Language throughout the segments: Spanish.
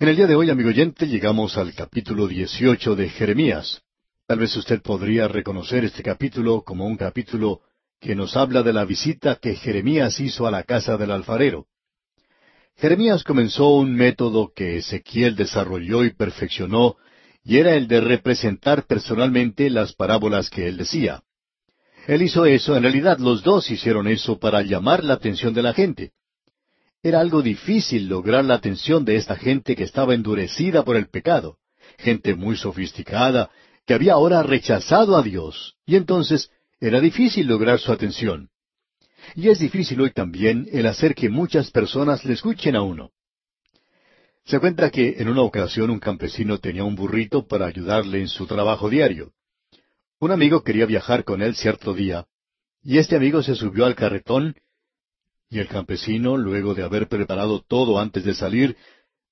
En el día de hoy, amigo oyente, llegamos al capítulo 18 de Jeremías. Tal vez usted podría reconocer este capítulo como un capítulo que nos habla de la visita que Jeremías hizo a la casa del alfarero. Jeremías comenzó un método que Ezequiel desarrolló y perfeccionó, y era el de representar personalmente las parábolas que él decía. Él hizo eso, en realidad los dos hicieron eso para llamar la atención de la gente. Era algo difícil lograr la atención de esta gente que estaba endurecida por el pecado, gente muy sofisticada, que había ahora rechazado a Dios, y entonces era difícil lograr su atención. Y es difícil hoy también el hacer que muchas personas le escuchen a uno. Se cuenta que en una ocasión un campesino tenía un burrito para ayudarle en su trabajo diario. Un amigo quería viajar con él cierto día, y este amigo se subió al carretón y el campesino, luego de haber preparado todo antes de salir,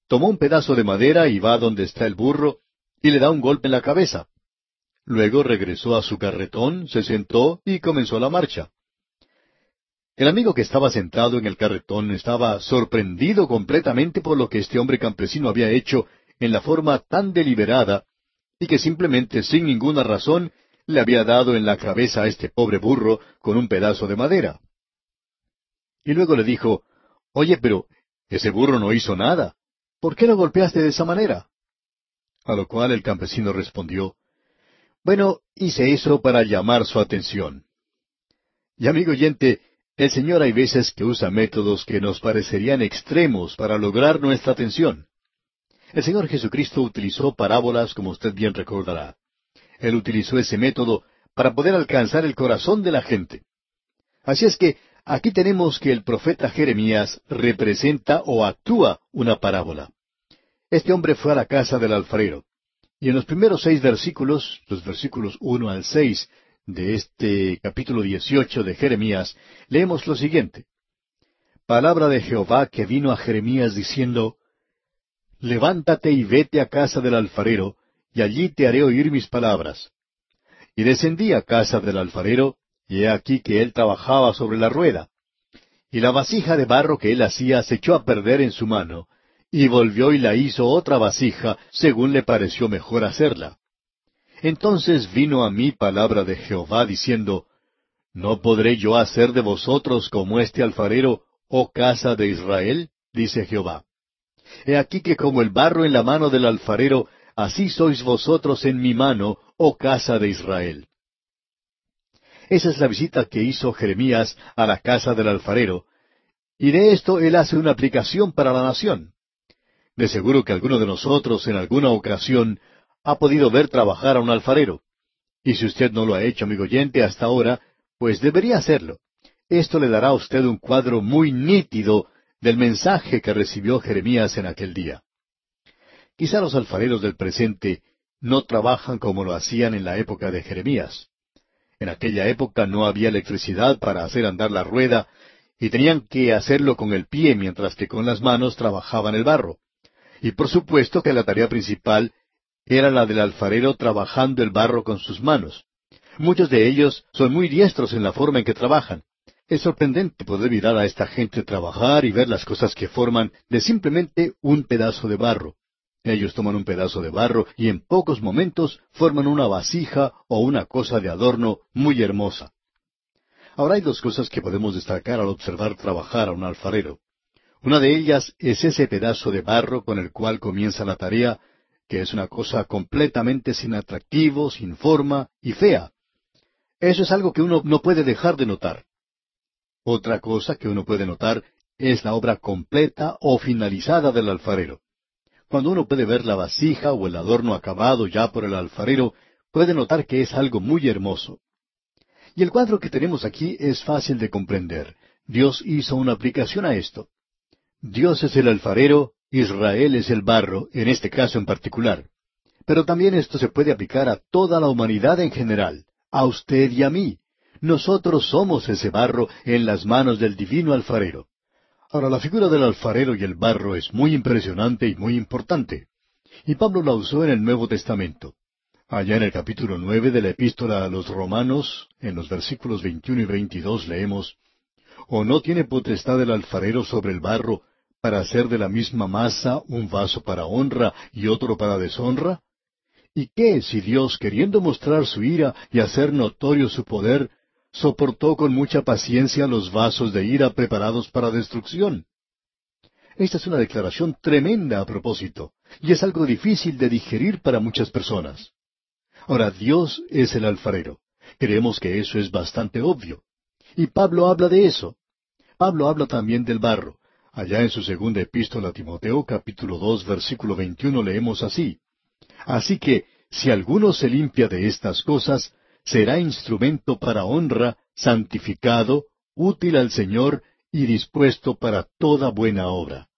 tomó un pedazo de madera y va donde está el burro y le da un golpe en la cabeza. Luego regresó a su carretón, se sentó y comenzó la marcha. El amigo que estaba sentado en el carretón estaba sorprendido completamente por lo que este hombre campesino había hecho en la forma tan deliberada y que simplemente sin ninguna razón le había dado en la cabeza a este pobre burro con un pedazo de madera. Y luego le dijo, Oye, pero ese burro no hizo nada. ¿Por qué lo golpeaste de esa manera? A lo cual el campesino respondió, Bueno, hice eso para llamar su atención. Y amigo oyente, el Señor hay veces que usa métodos que nos parecerían extremos para lograr nuestra atención. El Señor Jesucristo utilizó parábolas, como usted bien recordará. Él utilizó ese método para poder alcanzar el corazón de la gente. Así es que Aquí tenemos que el profeta Jeremías representa o actúa una parábola. Este hombre fue a la casa del alfarero. Y en los primeros seis versículos, los versículos uno al seis de este capítulo dieciocho de Jeremías, leemos lo siguiente. Palabra de Jehová que vino a Jeremías diciendo, Levántate y vete a casa del alfarero, y allí te haré oír mis palabras. Y descendí a casa del alfarero, y he aquí que él trabajaba sobre la rueda. Y la vasija de barro que él hacía se echó a perder en su mano, y volvió y la hizo otra vasija, según le pareció mejor hacerla. Entonces vino a mí palabra de Jehová diciendo, ¿No podré yo hacer de vosotros como este alfarero, oh casa de Israel? dice Jehová. He aquí que como el barro en la mano del alfarero, así sois vosotros en mi mano, oh casa de Israel. Esa es la visita que hizo Jeremías a la casa del alfarero, y de esto él hace una aplicación para la nación. De seguro que alguno de nosotros en alguna ocasión ha podido ver trabajar a un alfarero. Y si usted no lo ha hecho, amigo oyente, hasta ahora, pues debería hacerlo. Esto le dará a usted un cuadro muy nítido del mensaje que recibió Jeremías en aquel día. Quizá los alfareros del presente no trabajan como lo hacían en la época de Jeremías. En aquella época no había electricidad para hacer andar la rueda y tenían que hacerlo con el pie mientras que con las manos trabajaban el barro. Y por supuesto que la tarea principal era la del alfarero trabajando el barro con sus manos. Muchos de ellos son muy diestros en la forma en que trabajan. Es sorprendente poder mirar a esta gente trabajar y ver las cosas que forman de simplemente un pedazo de barro. Ellos toman un pedazo de barro y en pocos momentos forman una vasija o una cosa de adorno muy hermosa. Ahora hay dos cosas que podemos destacar al observar trabajar a un alfarero. Una de ellas es ese pedazo de barro con el cual comienza la tarea, que es una cosa completamente sin atractivo, sin forma y fea. Eso es algo que uno no puede dejar de notar. Otra cosa que uno puede notar es la obra completa o finalizada del alfarero. Cuando uno puede ver la vasija o el adorno acabado ya por el alfarero, puede notar que es algo muy hermoso. Y el cuadro que tenemos aquí es fácil de comprender. Dios hizo una aplicación a esto. Dios es el alfarero, Israel es el barro, en este caso en particular. Pero también esto se puede aplicar a toda la humanidad en general, a usted y a mí. Nosotros somos ese barro en las manos del divino alfarero. Ahora, la figura del alfarero y el barro es muy impresionante y muy importante. Y Pablo la usó en el Nuevo Testamento. Allá en el capítulo nueve de la epístola a los Romanos, en los versículos veintiuno y veintidós leemos, ¿O no tiene potestad el alfarero sobre el barro para hacer de la misma masa un vaso para honra y otro para deshonra? ¿Y qué si Dios, queriendo mostrar su ira y hacer notorio su poder, soportó con mucha paciencia los vasos de ira preparados para destrucción? Esta es una declaración tremenda a propósito, y es algo difícil de digerir para muchas personas. Ahora, Dios es el alfarero. Creemos que eso es bastante obvio. Y Pablo habla de eso. Pablo habla también del barro. Allá en su segunda epístola a Timoteo, capítulo dos, versículo veintiuno, leemos así. Así que, si alguno se limpia de estas cosas, será instrumento para honra, santificado, útil al Señor y dispuesto para toda buena obra.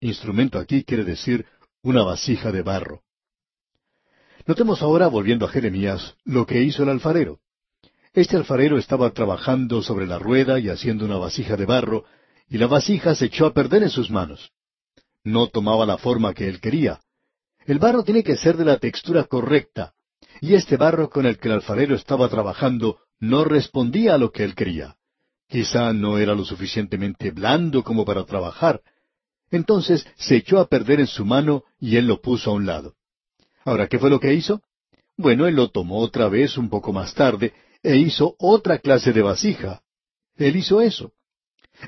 Instrumento aquí quiere decir una vasija de barro. Notemos ahora, volviendo a Jeremías, lo que hizo el alfarero. Este alfarero estaba trabajando sobre la rueda y haciendo una vasija de barro, y la vasija se echó a perder en sus manos. No tomaba la forma que él quería. El barro tiene que ser de la textura correcta, y este barro con el que el alfarero estaba trabajando no respondía a lo que él quería. Quizá no era lo suficientemente blando como para trabajar, entonces se echó a perder en su mano y él lo puso a un lado. Ahora, ¿qué fue lo que hizo? Bueno, él lo tomó otra vez un poco más tarde e hizo otra clase de vasija. Él hizo eso.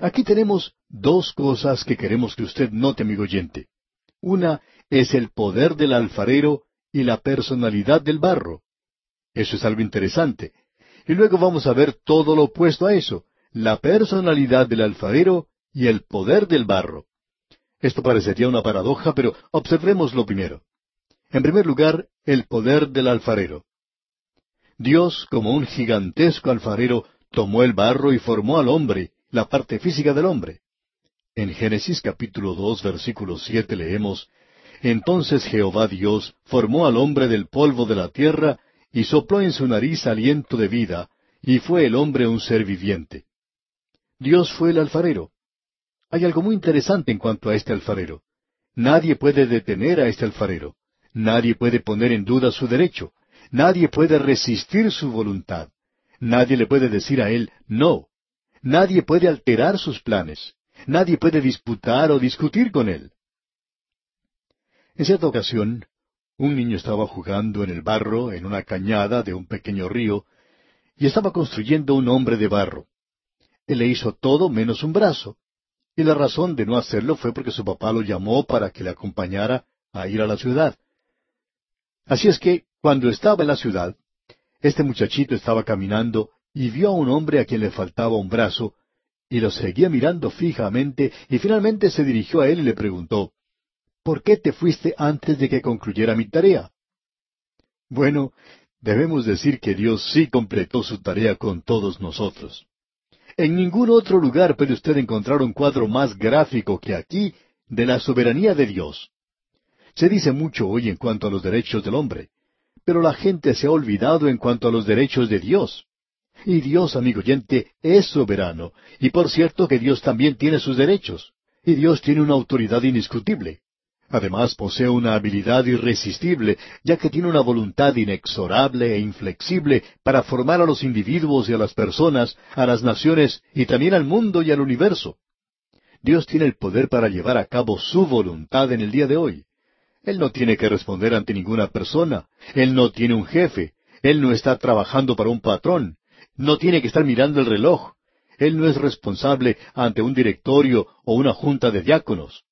Aquí tenemos dos cosas que queremos que usted note, amigo oyente. Una es el poder del alfarero y la personalidad del barro. Eso es algo interesante. Y luego vamos a ver todo lo opuesto a eso, la personalidad del alfarero y el poder del barro. Esto parecería una paradoja, pero observémoslo primero. En primer lugar, el poder del alfarero. Dios, como un gigantesco alfarero, tomó el barro y formó al hombre, la parte física del hombre. En Génesis capítulo dos versículo siete leemos Entonces Jehová Dios formó al hombre del polvo de la tierra y sopló en su nariz aliento de vida, y fue el hombre un ser viviente. Dios fue el alfarero. Hay algo muy interesante en cuanto a este alfarero. Nadie puede detener a este alfarero. Nadie puede poner en duda su derecho. Nadie puede resistir su voluntad. Nadie le puede decir a él no. Nadie puede alterar sus planes. Nadie puede disputar o discutir con él. En cierta ocasión, un niño estaba jugando en el barro en una cañada de un pequeño río y estaba construyendo un hombre de barro. Él le hizo todo menos un brazo. Y la razón de no hacerlo fue porque su papá lo llamó para que le acompañara a ir a la ciudad. Así es que, cuando estaba en la ciudad, este muchachito estaba caminando y vio a un hombre a quien le faltaba un brazo, y lo seguía mirando fijamente, y finalmente se dirigió a él y le preguntó, ¿Por qué te fuiste antes de que concluyera mi tarea? Bueno, debemos decir que Dios sí completó su tarea con todos nosotros. En ningún otro lugar puede usted encontrar un cuadro más gráfico que aquí de la soberanía de Dios. Se dice mucho hoy en cuanto a los derechos del hombre, pero la gente se ha olvidado en cuanto a los derechos de Dios. Y Dios, amigo oyente, es soberano, y por cierto que Dios también tiene sus derechos, y Dios tiene una autoridad indiscutible. Además posee una habilidad irresistible, ya que tiene una voluntad inexorable e inflexible para formar a los individuos y a las personas, a las naciones y también al mundo y al universo. Dios tiene el poder para llevar a cabo su voluntad en el día de hoy. Él no tiene que responder ante ninguna persona. Él no tiene un jefe. Él no está trabajando para un patrón. No tiene que estar mirando el reloj. Él no es responsable ante un directorio o una junta de diáconos.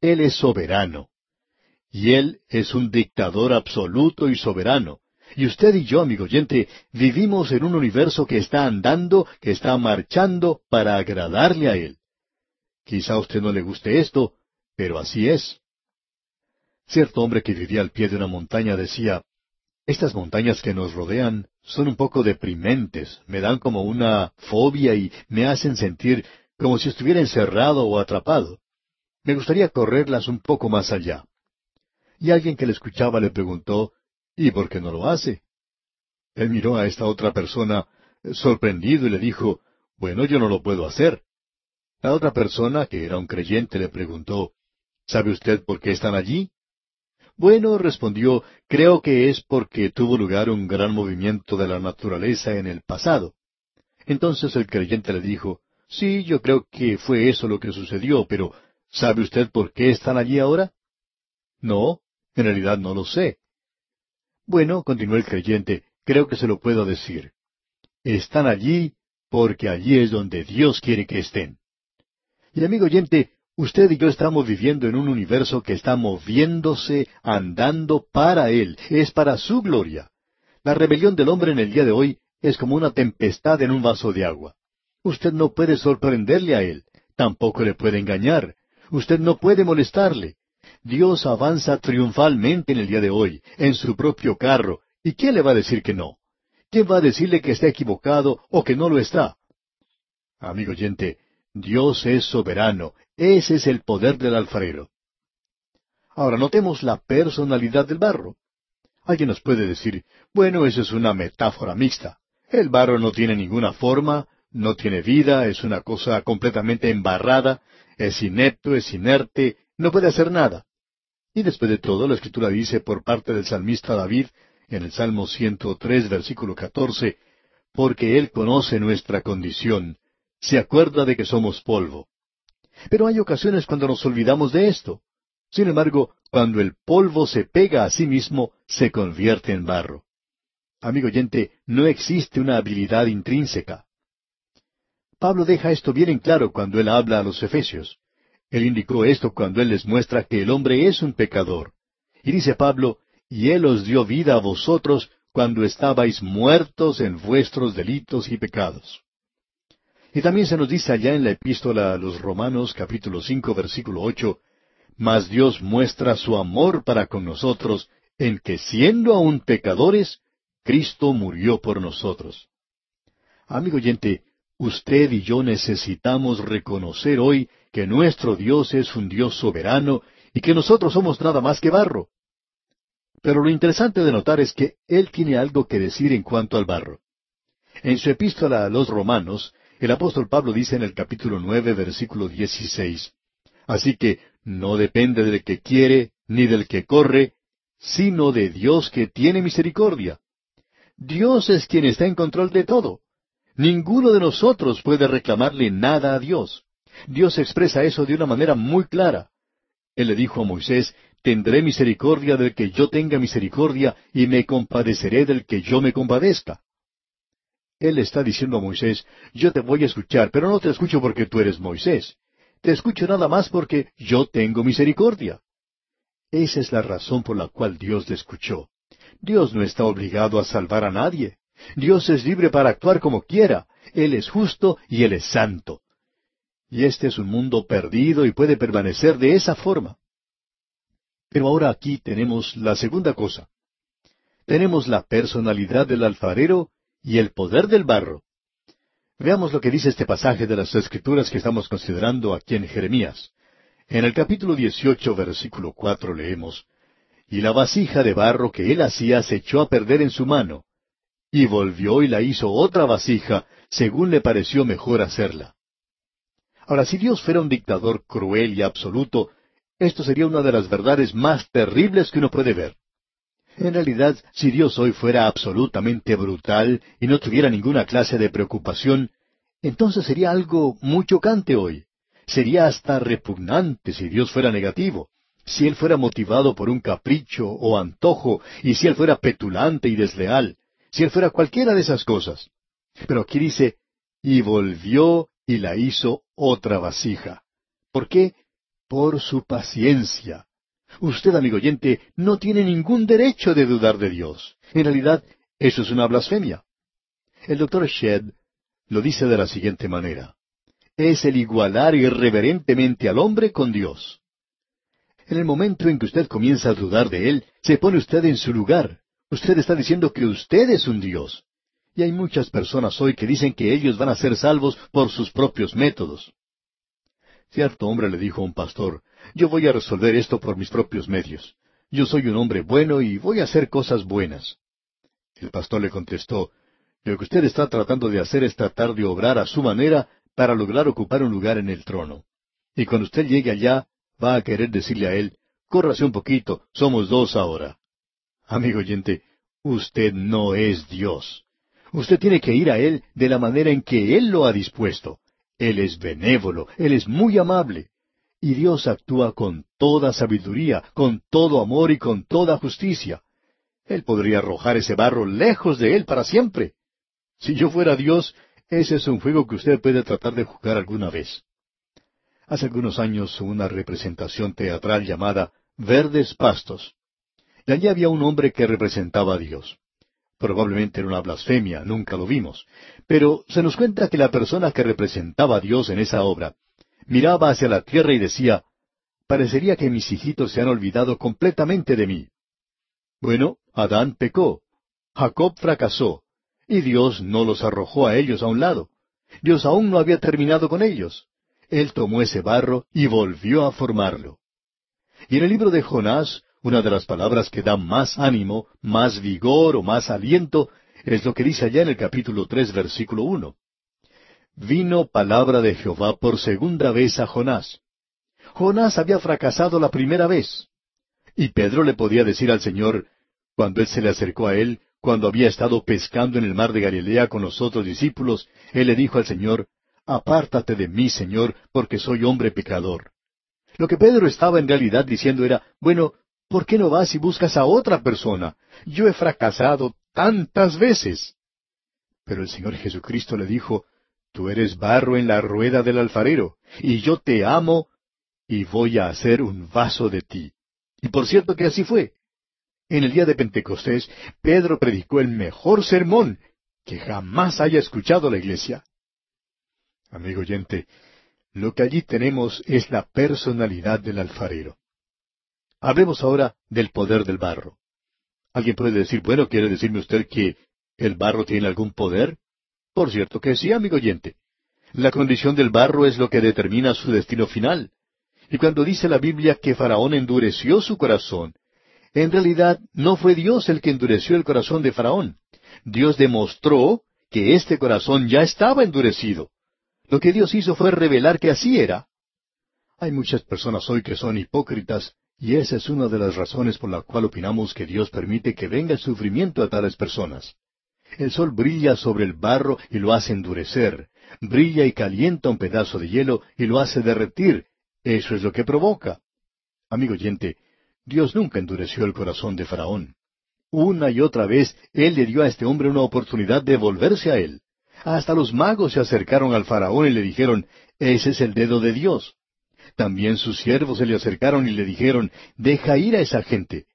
Él es soberano. Y Él es un dictador absoluto y soberano. Y usted y yo, amigo oyente, vivimos en un universo que está andando, que está marchando para agradarle a Él. Quizá a usted no le guste esto, pero así es. Cierto hombre que vivía al pie de una montaña decía, estas montañas que nos rodean son un poco deprimentes, me dan como una fobia y me hacen sentir como si estuviera encerrado o atrapado. Me gustaría correrlas un poco más allá. Y alguien que le escuchaba le preguntó, ¿y por qué no lo hace? Él miró a esta otra persona eh, sorprendido y le dijo, bueno, yo no lo puedo hacer. La otra persona, que era un creyente, le preguntó, ¿sabe usted por qué están allí? Bueno, respondió, creo que es porque tuvo lugar un gran movimiento de la naturaleza en el pasado. Entonces el creyente le dijo, sí, yo creo que fue eso lo que sucedió, pero ¿Sabe usted por qué están allí ahora? No, en realidad no lo sé. Bueno, continuó el creyente, creo que se lo puedo decir. Están allí porque allí es donde Dios quiere que estén. Y amigo oyente, usted y yo estamos viviendo en un universo que está moviéndose, andando para Él, es para su gloria. La rebelión del hombre en el día de hoy es como una tempestad en un vaso de agua. Usted no puede sorprenderle a Él, tampoco le puede engañar, usted no puede molestarle. Dios avanza triunfalmente en el día de hoy, en su propio carro, ¿y quién le va a decir que no? ¿Quién va a decirle que está equivocado o que no lo está? Amigo oyente, Dios es soberano, ese es el poder del alfarero. Ahora notemos la personalidad del barro. Alguien nos puede decir, bueno, eso es una metáfora mixta. El barro no tiene ninguna forma, no tiene vida, es una cosa completamente embarrada, es inepto, es inerte, no puede hacer nada. Y después de todo, la Escritura dice por parte del salmista David, en el Salmo 103, versículo 14, porque Él conoce nuestra condición, se acuerda de que somos polvo. Pero hay ocasiones cuando nos olvidamos de esto. Sin embargo, cuando el polvo se pega a sí mismo, se convierte en barro. Amigo oyente, no existe una habilidad intrínseca. Pablo deja esto bien en claro cuando él habla a los Efesios. Él indicó esto cuando él les muestra que el hombre es un pecador. Y dice Pablo, y Él os dio vida a vosotros cuando estabais muertos en vuestros delitos y pecados. Y también se nos dice allá en la epístola a los Romanos capítulo cinco versículo ocho, Mas Dios muestra su amor para con nosotros en que siendo aún pecadores, Cristo murió por nosotros. Amigo oyente, usted y yo necesitamos reconocer hoy que nuestro Dios es un Dios soberano y que nosotros somos nada más que barro. Pero lo interesante de notar es que él tiene algo que decir en cuanto al barro. En su epístola a los romanos, el apóstol Pablo dice en el capítulo nueve, versículo dieciséis, Así que no depende del que quiere, ni del que corre, sino de Dios que tiene misericordia. Dios es quien está en control de todo. Ninguno de nosotros puede reclamarle nada a Dios. Dios expresa eso de una manera muy clara. Él le dijo a Moisés, tendré misericordia del que yo tenga misericordia y me compadeceré del que yo me compadezca. Él está diciendo a Moisés, yo te voy a escuchar, pero no te escucho porque tú eres Moisés. Te escucho nada más porque yo tengo misericordia. Esa es la razón por la cual Dios le escuchó. Dios no está obligado a salvar a nadie. Dios es libre para actuar como quiera. Él es justo y Él es santo. Y este es un mundo perdido y puede permanecer de esa forma. Pero ahora aquí tenemos la segunda cosa. Tenemos la personalidad del alfarero y el poder del barro. Veamos lo que dice este pasaje de las Escrituras que estamos considerando aquí en Jeremías. En el capítulo 18, versículo 4 leemos, Y la vasija de barro que él hacía se echó a perder en su mano, y volvió y la hizo otra vasija, según le pareció mejor hacerla. Ahora, si Dios fuera un dictador cruel y absoluto, esto sería una de las verdades más terribles que uno puede ver. En realidad, si Dios hoy fuera absolutamente brutal y no tuviera ninguna clase de preocupación, entonces sería algo muy chocante hoy. Sería hasta repugnante si Dios fuera negativo, si Él fuera motivado por un capricho o antojo, y si Él fuera petulante y desleal, si Él fuera cualquiera de esas cosas. Pero aquí dice, y volvió y la hizo otra vasija. ¿Por qué? por su paciencia. Usted, amigo oyente, no tiene ningún derecho de dudar de Dios. En realidad, eso es una blasfemia. El doctor Shedd lo dice de la siguiente manera. Es el igualar irreverentemente al hombre con Dios. En el momento en que usted comienza a dudar de Él, se pone usted en su lugar. Usted está diciendo que usted es un Dios. Y hay muchas personas hoy que dicen que ellos van a ser salvos por sus propios métodos. Cierto hombre le dijo a un pastor, yo voy a resolver esto por mis propios medios. Yo soy un hombre bueno y voy a hacer cosas buenas. El pastor le contestó, lo que usted está tratando de hacer es tratar de obrar a su manera para lograr ocupar un lugar en el trono. Y cuando usted llegue allá, va a querer decirle a él, córrase un poquito, somos dos ahora. Amigo oyente, usted no es Dios. Usted tiene que ir a Él de la manera en que Él lo ha dispuesto. Él es benévolo, Él es muy amable. Y Dios actúa con toda sabiduría, con todo amor y con toda justicia. Él podría arrojar ese barro lejos de Él para siempre. Si yo fuera Dios, ese es un juego que usted puede tratar de jugar alguna vez. Hace algunos años hubo una representación teatral llamada Verdes Pastos. Y allí había un hombre que representaba a Dios. Probablemente era una blasfemia, nunca lo vimos. Pero se nos cuenta que la persona que representaba a Dios en esa obra miraba hacia la tierra y decía, parecería que mis hijitos se han olvidado completamente de mí. Bueno, Adán pecó, Jacob fracasó, y Dios no los arrojó a ellos a un lado. Dios aún no había terminado con ellos. Él tomó ese barro y volvió a formarlo. Y en el libro de Jonás, una de las palabras que da más ánimo, más vigor o más aliento, es lo que dice allá en el capítulo tres, versículo uno. Vino palabra de Jehová por segunda vez a Jonás. Jonás había fracasado la primera vez. Y Pedro le podía decir al Señor, cuando él se le acercó a él, cuando había estado pescando en el mar de Galilea con los otros discípulos, él le dijo al Señor, Apártate de mí, Señor, porque soy hombre pecador. Lo que Pedro estaba en realidad diciendo era, bueno, ¿por qué no vas y buscas a otra persona? Yo he fracasado tantas veces. Pero el Señor Jesucristo le dijo, Tú eres barro en la rueda del alfarero, y yo te amo, y voy a hacer un vaso de ti. Y por cierto que así fue. En el día de Pentecostés, Pedro predicó el mejor sermón que jamás haya escuchado la iglesia. Amigo oyente, lo que allí tenemos es la personalidad del alfarero. Hablemos ahora del poder del barro. Alguien puede decir, bueno, ¿quiere decirme usted que el barro tiene algún poder? Por cierto que sí, amigo oyente. La condición del barro es lo que determina su destino final. Y cuando dice la Biblia que Faraón endureció su corazón, en realidad no fue Dios el que endureció el corazón de Faraón. Dios demostró que este corazón ya estaba endurecido. Lo que Dios hizo fue revelar que así era. Hay muchas personas hoy que son hipócritas, y esa es una de las razones por la cual opinamos que Dios permite que venga el sufrimiento a tales personas. El sol brilla sobre el barro y lo hace endurecer, brilla y calienta un pedazo de hielo y lo hace derretir. Eso es lo que provoca. Amigo oyente, Dios nunca endureció el corazón de Faraón. Una y otra vez Él le dio a este hombre una oportunidad de volverse a Él. Hasta los magos se acercaron al Faraón y le dijeron, Ese es el dedo de Dios. También sus siervos se le acercaron y le dijeron, Deja ir a esa gente.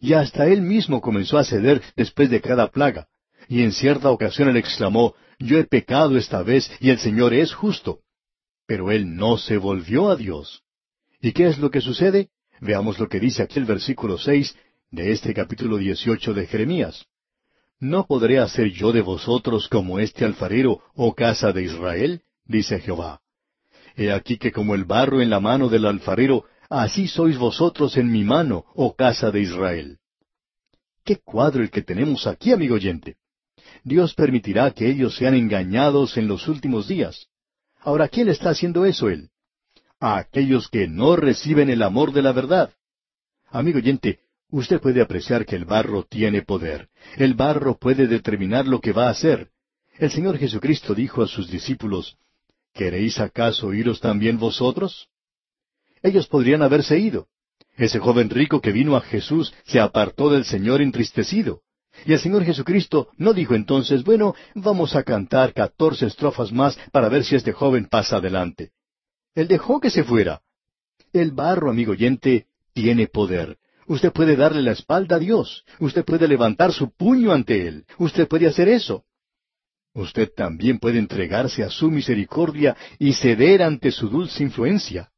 Y hasta él mismo comenzó a ceder después de cada plaga. Y en cierta ocasión él exclamó, Yo he pecado esta vez y el Señor es justo. Pero él no se volvió a Dios. ¿Y qué es lo que sucede? Veamos lo que dice aquí el versículo seis de este capítulo dieciocho de Jeremías. ¿No podré hacer yo de vosotros como este alfarero, oh casa de Israel? dice Jehová. He aquí que como el barro en la mano del alfarero, así sois vosotros en mi mano, oh casa de Israel. Qué cuadro el que tenemos aquí, amigo oyente. Dios permitirá que ellos sean engañados en los últimos días. Ahora, ¿quién está haciendo eso él? a aquellos que no reciben el amor de la verdad. Amigo oyente, usted puede apreciar que el barro tiene poder. El barro puede determinar lo que va a hacer. El Señor Jesucristo dijo a sus discípulos, ¿Queréis acaso iros también vosotros? Ellos podrían haberse ido. Ese joven rico que vino a Jesús se apartó del Señor entristecido. Y el Señor Jesucristo no dijo entonces, bueno, vamos a cantar catorce estrofas más para ver si este joven pasa adelante. Él dejó que se fuera. El barro, amigo oyente, tiene poder. Usted puede darle la espalda a Dios. Usted puede levantar su puño ante Él. Usted puede hacer eso. Usted también puede entregarse a su misericordia y ceder ante su dulce influencia.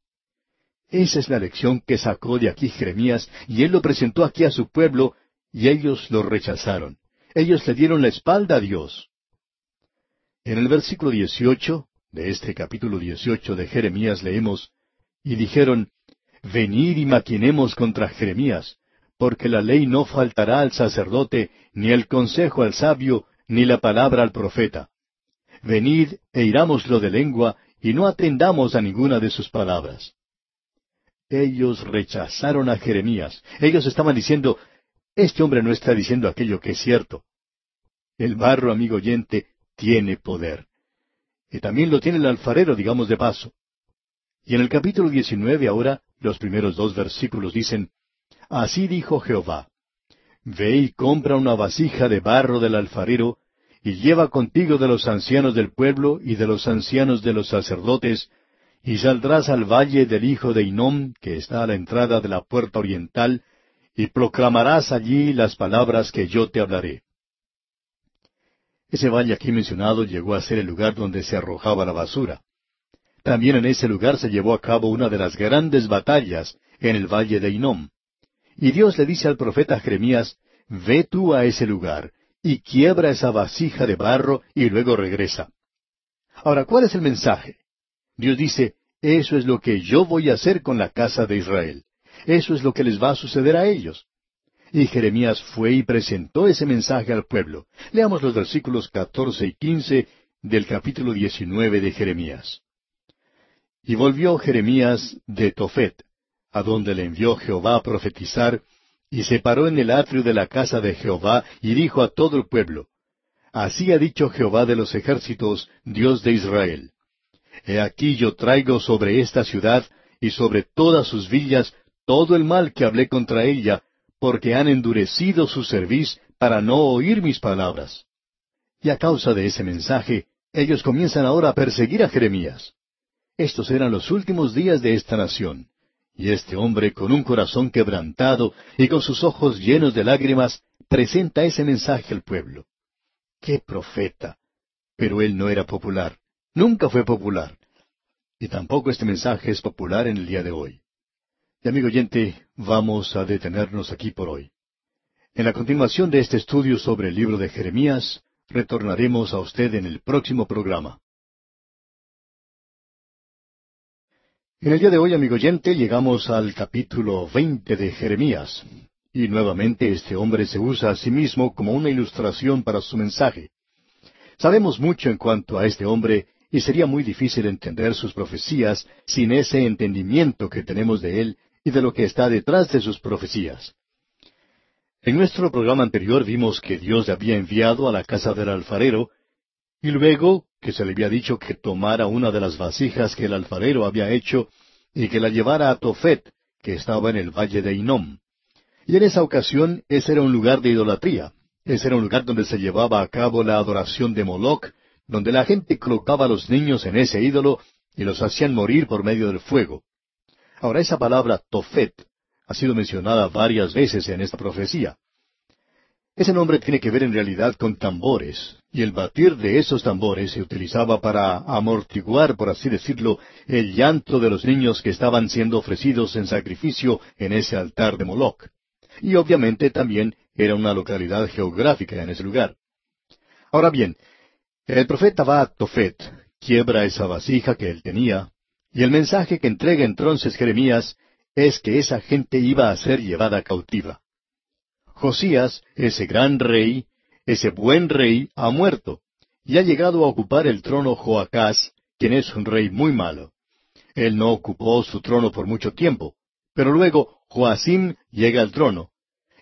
Esa es la lección que sacó de aquí Jeremías y él lo presentó aquí a su pueblo y ellos lo rechazaron. Ellos le dieron la espalda a Dios. En el versículo 18 de este capítulo 18 de Jeremías leemos, y dijeron, Venid y maquinemos contra Jeremías, porque la ley no faltará al sacerdote, ni el consejo al sabio, ni la palabra al profeta. Venid e irámoslo de lengua, y no atendamos a ninguna de sus palabras. Ellos rechazaron a Jeremías. Ellos estaban diciendo, este hombre no está diciendo aquello que es cierto. El barro, amigo oyente, tiene poder. Y también lo tiene el alfarero, digamos de paso. Y en el capítulo 19 ahora, los primeros dos versículos dicen, Así dijo Jehová, Ve y compra una vasija de barro del alfarero, y lleva contigo de los ancianos del pueblo y de los ancianos de los sacerdotes, y saldrás al valle del hijo de Inom, que está a la entrada de la puerta oriental, y proclamarás allí las palabras que yo te hablaré. Ese valle aquí mencionado llegó a ser el lugar donde se arrojaba la basura. También en ese lugar se llevó a cabo una de las grandes batallas en el valle de Inom. Y Dios le dice al profeta Jeremías, Ve tú a ese lugar, y quiebra esa vasija de barro, y luego regresa. Ahora, ¿cuál es el mensaje? Dios dice, eso es lo que yo voy a hacer con la casa de Israel. Eso es lo que les va a suceder a ellos. Y Jeremías fue y presentó ese mensaje al pueblo. Leamos los versículos catorce y quince del capítulo diecinueve de Jeremías. Y volvió Jeremías de Tofet, a donde le envió Jehová a profetizar, y se paró en el atrio de la casa de Jehová, y dijo a todo el pueblo, Así ha dicho Jehová de los ejércitos, Dios de Israel. He aquí yo traigo sobre esta ciudad y sobre todas sus villas todo el mal que hablé contra ella, porque han endurecido su cerviz para no oír mis palabras. Y a causa de ese mensaje, ellos comienzan ahora a perseguir a Jeremías. Estos eran los últimos días de esta nación. Y este hombre, con un corazón quebrantado y con sus ojos llenos de lágrimas, presenta ese mensaje al pueblo. ¡Qué profeta! Pero él no era popular. Nunca fue popular. Y tampoco este mensaje es popular en el día de hoy. Y amigo oyente, vamos a detenernos aquí por hoy. En la continuación de este estudio sobre el libro de Jeremías, retornaremos a usted en el próximo programa. En el día de hoy, amigo oyente, llegamos al capítulo veinte de Jeremías. Y nuevamente este hombre se usa a sí mismo como una ilustración para su mensaje. Sabemos mucho en cuanto a este hombre y sería muy difícil entender sus profecías sin ese entendimiento que tenemos de él y de lo que está detrás de sus profecías. En nuestro programa anterior vimos que Dios le había enviado a la casa del alfarero y luego que se le había dicho que tomara una de las vasijas que el alfarero había hecho y que la llevara a Tofet, que estaba en el valle de Inom. Y en esa ocasión ese era un lugar de idolatría, ese era un lugar donde se llevaba a cabo la adoración de Moloch, donde la gente colocaba a los niños en ese ídolo y los hacían morir por medio del fuego. Ahora esa palabra Tofet ha sido mencionada varias veces en esta profecía. Ese nombre tiene que ver en realidad con tambores, y el batir de esos tambores se utilizaba para amortiguar, por así decirlo, el llanto de los niños que estaban siendo ofrecidos en sacrificio en ese altar de Moloch. Y obviamente también era una localidad geográfica en ese lugar. Ahora bien, el profeta va a Tofet, quiebra esa vasija que él tenía, y el mensaje que entrega entonces Jeremías es que esa gente iba a ser llevada cautiva. Josías, ese gran rey, ese buen rey, ha muerto, y ha llegado a ocupar el trono Joacás, quien es un rey muy malo. Él no ocupó su trono por mucho tiempo, pero luego Joacim llega al trono.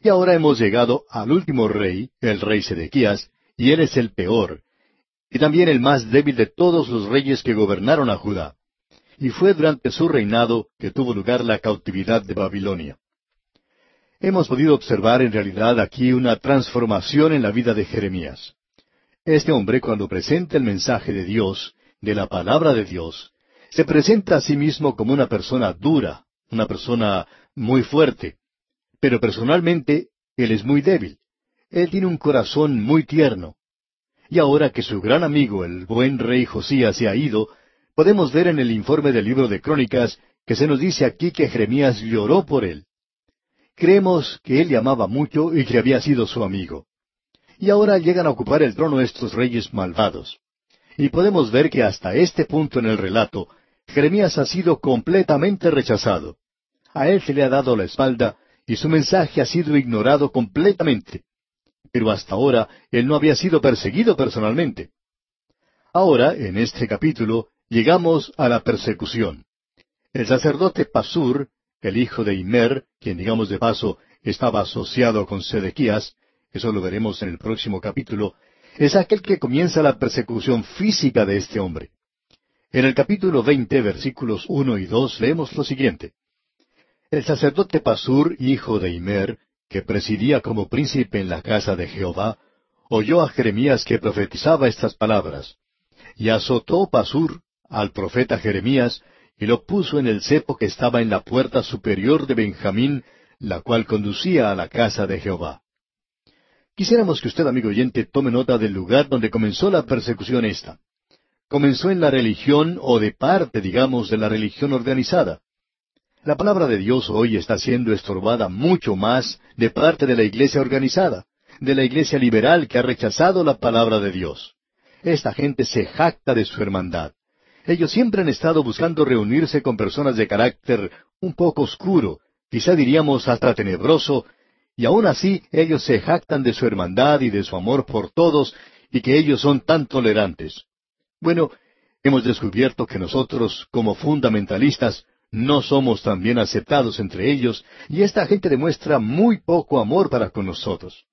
Y ahora hemos llegado al último rey, el rey Sedequías, y él es el peor, y también el más débil de todos los reyes que gobernaron a Judá. Y fue durante su reinado que tuvo lugar la cautividad de Babilonia. Hemos podido observar en realidad aquí una transformación en la vida de Jeremías. Este hombre, cuando presenta el mensaje de Dios, de la palabra de Dios, se presenta a sí mismo como una persona dura, una persona muy fuerte. Pero personalmente, él es muy débil. Él tiene un corazón muy tierno. Y ahora que su gran amigo, el buen rey Josías, se ha ido, podemos ver en el informe del libro de Crónicas que se nos dice aquí que Jeremías lloró por él. Creemos que él le amaba mucho y que había sido su amigo. Y ahora llegan a ocupar el trono estos reyes malvados. Y podemos ver que hasta este punto en el relato, Jeremías ha sido completamente rechazado. A él se le ha dado la espalda y su mensaje ha sido ignorado completamente. Pero hasta ahora él no había sido perseguido personalmente. Ahora, en este capítulo, llegamos a la persecución. El sacerdote Pasur el hijo de Imer, quien digamos de paso estaba asociado con Sedequías, eso lo veremos en el próximo capítulo, es aquel que comienza la persecución física de este hombre. En el capítulo veinte, versículos uno y dos, leemos lo siguiente. El sacerdote Pasur, hijo de Imer, que presidía como príncipe en la casa de Jehová, oyó a Jeremías que profetizaba estas palabras. Y azotó Pasur al profeta Jeremías, y lo puso en el cepo que estaba en la puerta superior de Benjamín, la cual conducía a la casa de Jehová. Quisiéramos que usted, amigo oyente, tome nota del lugar donde comenzó la persecución esta. Comenzó en la religión o de parte, digamos, de la religión organizada. La palabra de Dios hoy está siendo estorbada mucho más de parte de la iglesia organizada, de la iglesia liberal que ha rechazado la palabra de Dios. Esta gente se jacta de su hermandad. Ellos siempre han estado buscando reunirse con personas de carácter un poco oscuro, quizá diríamos hasta tenebroso, y aun así ellos se jactan de su hermandad y de su amor por todos, y que ellos son tan tolerantes. Bueno, hemos descubierto que nosotros, como fundamentalistas, no somos tan bien aceptados entre ellos, y esta gente demuestra muy poco amor para con nosotros.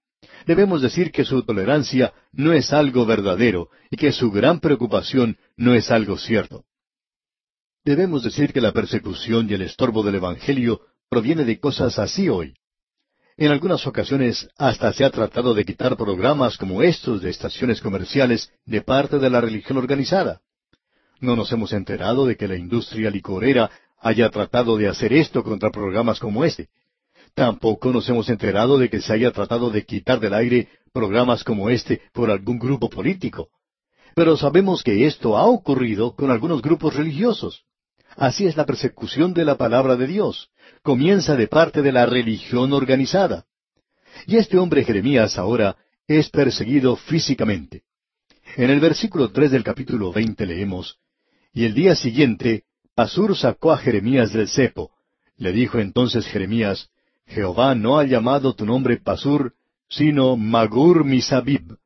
Debemos decir que su tolerancia no es algo verdadero y que su gran preocupación no es algo cierto. Debemos decir que la persecución y el estorbo del Evangelio proviene de cosas así hoy. En algunas ocasiones hasta se ha tratado de quitar programas como estos de estaciones comerciales de parte de la religión organizada. No nos hemos enterado de que la industria licorera haya tratado de hacer esto contra programas como este. Tampoco nos hemos enterado de que se haya tratado de quitar del aire programas como este por algún grupo político. Pero sabemos que esto ha ocurrido con algunos grupos religiosos. Así es la persecución de la palabra de Dios. Comienza de parte de la religión organizada. Y este hombre Jeremías ahora es perseguido físicamente. En el versículo tres del capítulo veinte leemos, Y el día siguiente Pasur sacó a Jeremías del cepo. Le dijo entonces Jeremías, Jehová no ha llamado tu nombre Pasur, sino Magur Misabib.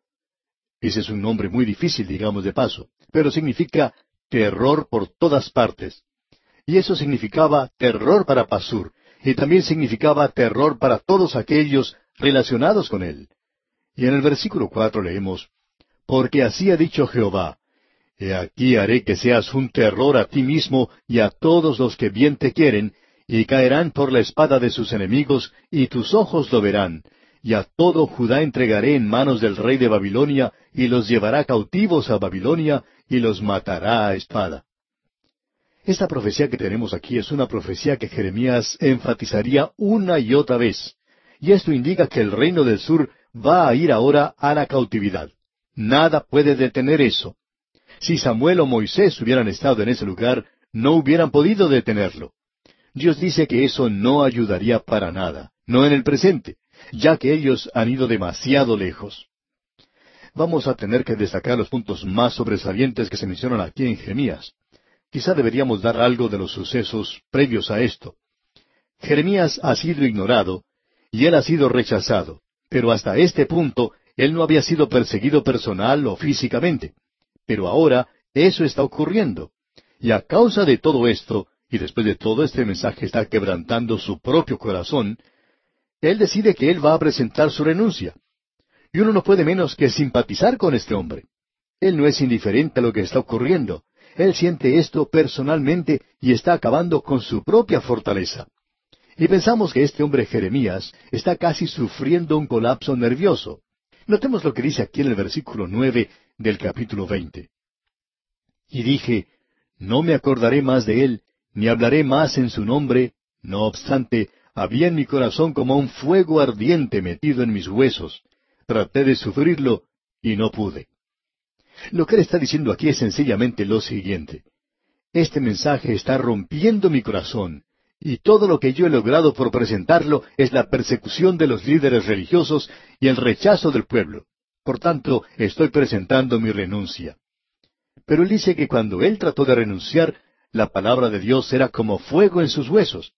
Ese es un nombre muy difícil, digamos de paso, pero significa terror por todas partes. Y eso significaba terror para Pasur, y también significaba terror para todos aquellos relacionados con él. Y en el versículo cuatro leemos, Porque así ha dicho Jehová, He aquí haré que seas un terror a ti mismo y a todos los que bien te quieren, y caerán por la espada de sus enemigos, y tus ojos lo verán, y a todo Judá entregaré en manos del rey de Babilonia, y los llevará cautivos a Babilonia, y los matará a espada. Esta profecía que tenemos aquí es una profecía que Jeremías enfatizaría una y otra vez. Y esto indica que el reino del sur va a ir ahora a la cautividad. Nada puede detener eso. Si Samuel o Moisés hubieran estado en ese lugar, no hubieran podido detenerlo. Dios dice que eso no ayudaría para nada, no en el presente, ya que ellos han ido demasiado lejos. Vamos a tener que destacar los puntos más sobresalientes que se mencionan aquí en Jeremías. Quizá deberíamos dar algo de los sucesos previos a esto. Jeremías ha sido ignorado y él ha sido rechazado, pero hasta este punto él no había sido perseguido personal o físicamente. Pero ahora eso está ocurriendo. Y a causa de todo esto, y después de todo este mensaje está quebrantando su propio corazón, él decide que él va a presentar su renuncia. Y uno no puede menos que simpatizar con este hombre. Él no es indiferente a lo que está ocurriendo. Él siente esto personalmente y está acabando con su propia fortaleza. Y pensamos que este hombre Jeremías está casi sufriendo un colapso nervioso. Notemos lo que dice aquí en el versículo nueve del capítulo veinte. Y dije, no me acordaré más de él, ni hablaré más en su nombre, no obstante, había en mi corazón como un fuego ardiente metido en mis huesos. Traté de sufrirlo y no pude. Lo que él está diciendo aquí es sencillamente lo siguiente. Este mensaje está rompiendo mi corazón, y todo lo que yo he logrado por presentarlo es la persecución de los líderes religiosos y el rechazo del pueblo. Por tanto, estoy presentando mi renuncia. Pero él dice que cuando él trató de renunciar, la palabra de Dios era como fuego en sus huesos.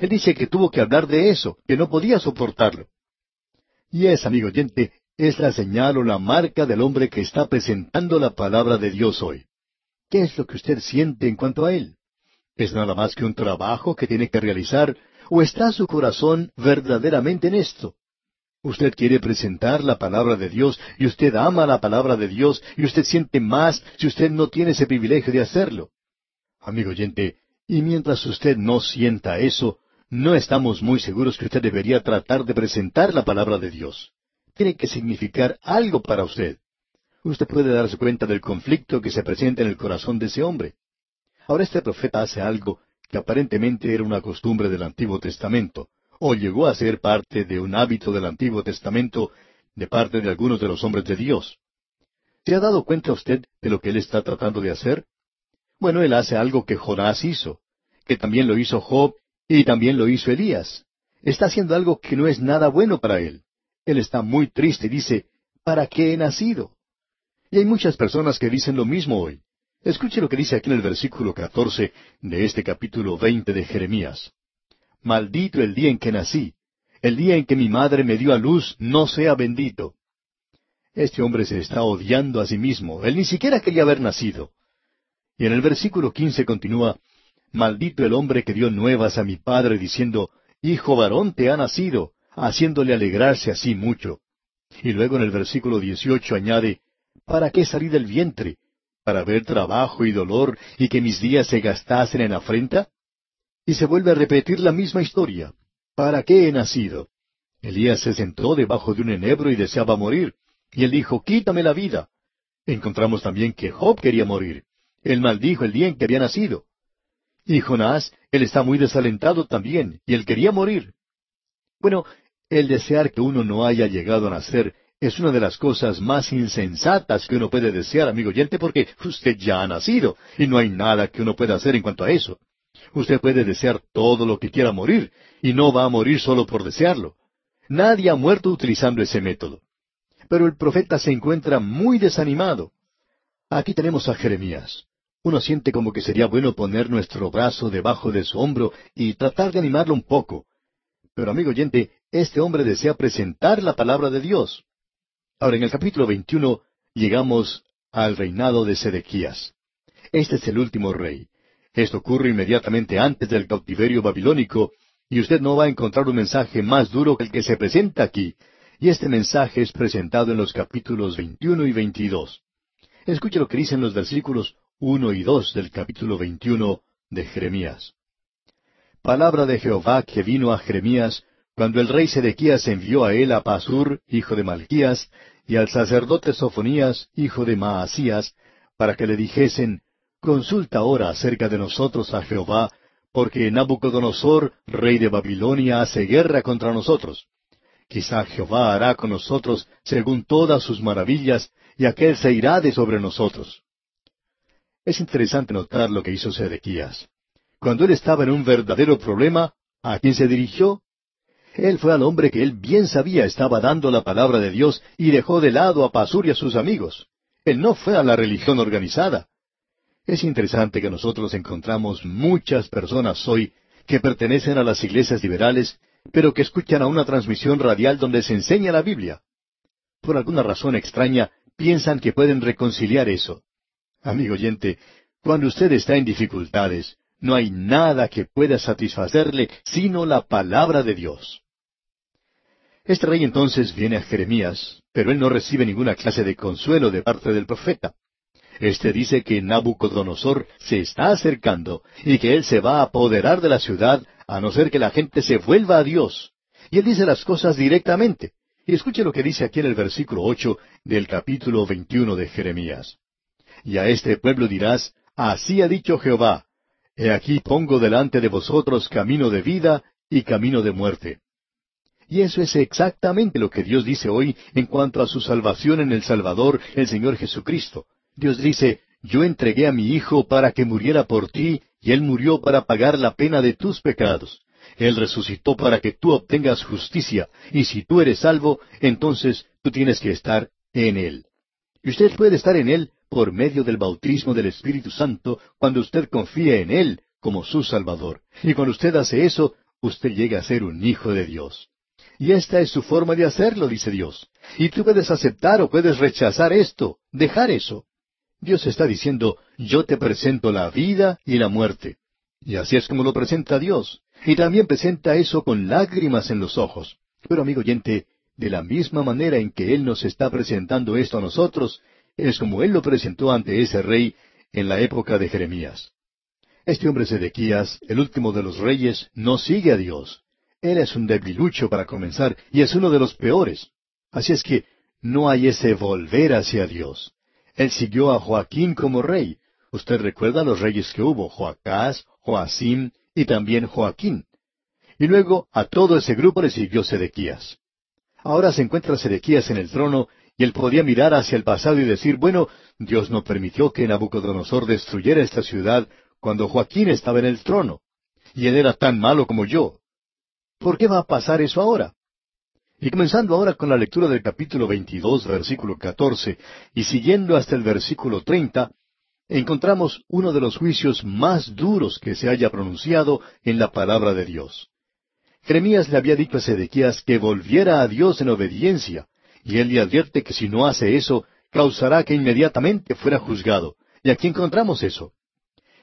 Él dice que tuvo que hablar de eso, que no podía soportarlo. Y es, amigo oyente, es la señal o la marca del hombre que está presentando la palabra de Dios hoy. ¿Qué es lo que usted siente en cuanto a él? ¿Es nada más que un trabajo que tiene que realizar o está su corazón verdaderamente en esto? Usted quiere presentar la palabra de Dios y usted ama la palabra de Dios y usted siente más si usted no tiene ese privilegio de hacerlo. Amigo oyente, y mientras usted no sienta eso, no estamos muy seguros que usted debería tratar de presentar la palabra de Dios. Tiene que significar algo para usted. Usted puede darse cuenta del conflicto que se presenta en el corazón de ese hombre. Ahora este profeta hace algo que aparentemente era una costumbre del Antiguo Testamento, o llegó a ser parte de un hábito del Antiguo Testamento de parte de algunos de los hombres de Dios. ¿Se ha dado cuenta usted de lo que él está tratando de hacer? Bueno, él hace algo que Jonás hizo, que también lo hizo Job y también lo hizo Elías. Está haciendo algo que no es nada bueno para él. Él está muy triste y dice, ¿para qué he nacido? Y hay muchas personas que dicen lo mismo hoy. Escuche lo que dice aquí en el versículo catorce de este capítulo veinte de Jeremías. Maldito el día en que nací, el día en que mi madre me dio a luz, no sea bendito. Este hombre se está odiando a sí mismo. Él ni siquiera quería haber nacido. Y en el versículo quince continúa, Maldito el hombre que dio nuevas a mi padre diciendo, Hijo varón te ha nacido, haciéndole alegrarse así mucho. Y luego en el versículo dieciocho añade, ¿Para qué salí del vientre? ¿Para ver trabajo y dolor y que mis días se gastasen en afrenta? Y se vuelve a repetir la misma historia. ¿Para qué he nacido? Elías se sentó debajo de un enebro y deseaba morir. Y él dijo, Quítame la vida. Encontramos también que Job quería morir. Él maldijo el día en que había nacido. Y Jonás, él está muy desalentado también, y él quería morir. Bueno, el desear que uno no haya llegado a nacer es una de las cosas más insensatas que uno puede desear, amigo oyente, porque usted ya ha nacido, y no hay nada que uno pueda hacer en cuanto a eso. Usted puede desear todo lo que quiera morir, y no va a morir solo por desearlo. Nadie ha muerto utilizando ese método. Pero el profeta se encuentra muy desanimado. Aquí tenemos a Jeremías. Uno siente como que sería bueno poner nuestro brazo debajo de su hombro y tratar de animarlo un poco. Pero amigo oyente, este hombre desea presentar la palabra de Dios. Ahora, en el capítulo 21 llegamos al reinado de Sedequías. Este es el último rey. Esto ocurre inmediatamente antes del cautiverio babilónico, y usted no va a encontrar un mensaje más duro que el que se presenta aquí, y este mensaje es presentado en los capítulos 21 y 22. Escuche lo que dicen los versículos uno y dos del capítulo 21 de Jeremías. Palabra de Jehová que vino a Jeremías cuando el rey Sedequías envió a él a Pasur, hijo de Malquías, y al sacerdote Sofonías, hijo de Maasías, para que le dijesen, Consulta ahora acerca de nosotros a Jehová, porque Nabucodonosor, rey de Babilonia, hace guerra contra nosotros. Quizá Jehová hará con nosotros según todas sus maravillas, y aquel se irá de sobre nosotros. Es interesante notar lo que hizo Sedequías. Cuando él estaba en un verdadero problema, ¿a quién se dirigió? Él fue al hombre que él bien sabía estaba dando la palabra de Dios y dejó de lado a Pasur y a sus amigos. Él no fue a la religión organizada. Es interesante que nosotros encontramos muchas personas hoy que pertenecen a las iglesias liberales, pero que escuchan a una transmisión radial donde se enseña la Biblia. Por alguna razón extraña, piensan que pueden reconciliar eso. Amigo oyente, cuando usted está en dificultades, no hay nada que pueda satisfacerle sino la palabra de Dios. Este rey entonces viene a Jeremías, pero él no recibe ninguna clase de consuelo de parte del profeta. Este dice que Nabucodonosor se está acercando y que él se va a apoderar de la ciudad a no ser que la gente se vuelva a Dios. Y él dice las cosas directamente. Y escuche lo que dice aquí en el versículo ocho del capítulo veintiuno de Jeremías. Y a este pueblo dirás, Así ha dicho Jehová, He aquí pongo delante de vosotros camino de vida y camino de muerte. Y eso es exactamente lo que Dios dice hoy en cuanto a su salvación en el Salvador, el Señor Jesucristo. Dios dice, yo entregué a mi Hijo para que muriera por ti, y Él murió para pagar la pena de tus pecados. Él resucitó para que tú obtengas justicia, y si tú eres salvo, entonces tú tienes que estar en Él. Y usted puede estar en Él por medio del bautismo del Espíritu Santo cuando usted confía en Él como su Salvador. Y cuando usted hace eso, usted llega a ser un hijo de Dios. Y esta es su forma de hacerlo, dice Dios. Y tú puedes aceptar o puedes rechazar esto, dejar eso. Dios está diciendo, yo te presento la vida y la muerte. Y así es como lo presenta Dios. Y también presenta eso con lágrimas en los ojos. Pero amigo oyente, de la misma manera en que Él nos está presentando esto a nosotros, es como Él lo presentó ante ese rey en la época de Jeremías. Este hombre Sedequías, el último de los reyes, no sigue a Dios. Él es un debilucho para comenzar y es uno de los peores. Así es que no hay ese volver hacia Dios. Él siguió a Joaquín como rey. Usted recuerda los reyes que hubo, Joacás, Joacim y también Joaquín. Y luego a todo ese grupo le siguió Sedequías. Ahora se encuentra Sedequías en el trono y él podía mirar hacia el pasado y decir, bueno, Dios no permitió que Nabucodonosor destruyera esta ciudad cuando Joaquín estaba en el trono. Y él era tan malo como yo. ¿Por qué va a pasar eso ahora? Y comenzando ahora con la lectura del capítulo 22, versículo 14, y siguiendo hasta el versículo 30, encontramos uno de los juicios más duros que se haya pronunciado en la palabra de Dios. Jeremías le había dicho a Sedequías que volviera a Dios en obediencia, y él le advierte que si no hace eso, causará que inmediatamente fuera juzgado. Y aquí encontramos eso.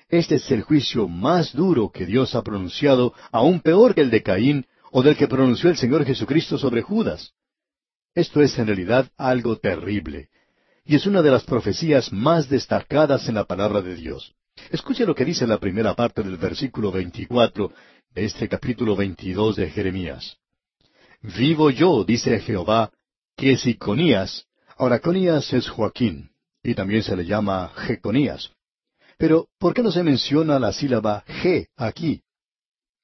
Este es el juicio más duro que Dios ha pronunciado, aún peor que el de Caín o del que pronunció el Señor Jesucristo sobre Judas. Esto es en realidad algo terrible, y es una de las profecías más destacadas en la palabra de Dios. Escuche lo que dice la primera parte del versículo 24 de este capítulo 22 de Jeremías. Vivo yo, dice Jehová, que si Conías, ahora Conías es Joaquín, y también se le llama Jeconías, pero, ¿por qué no se menciona la sílaba G aquí?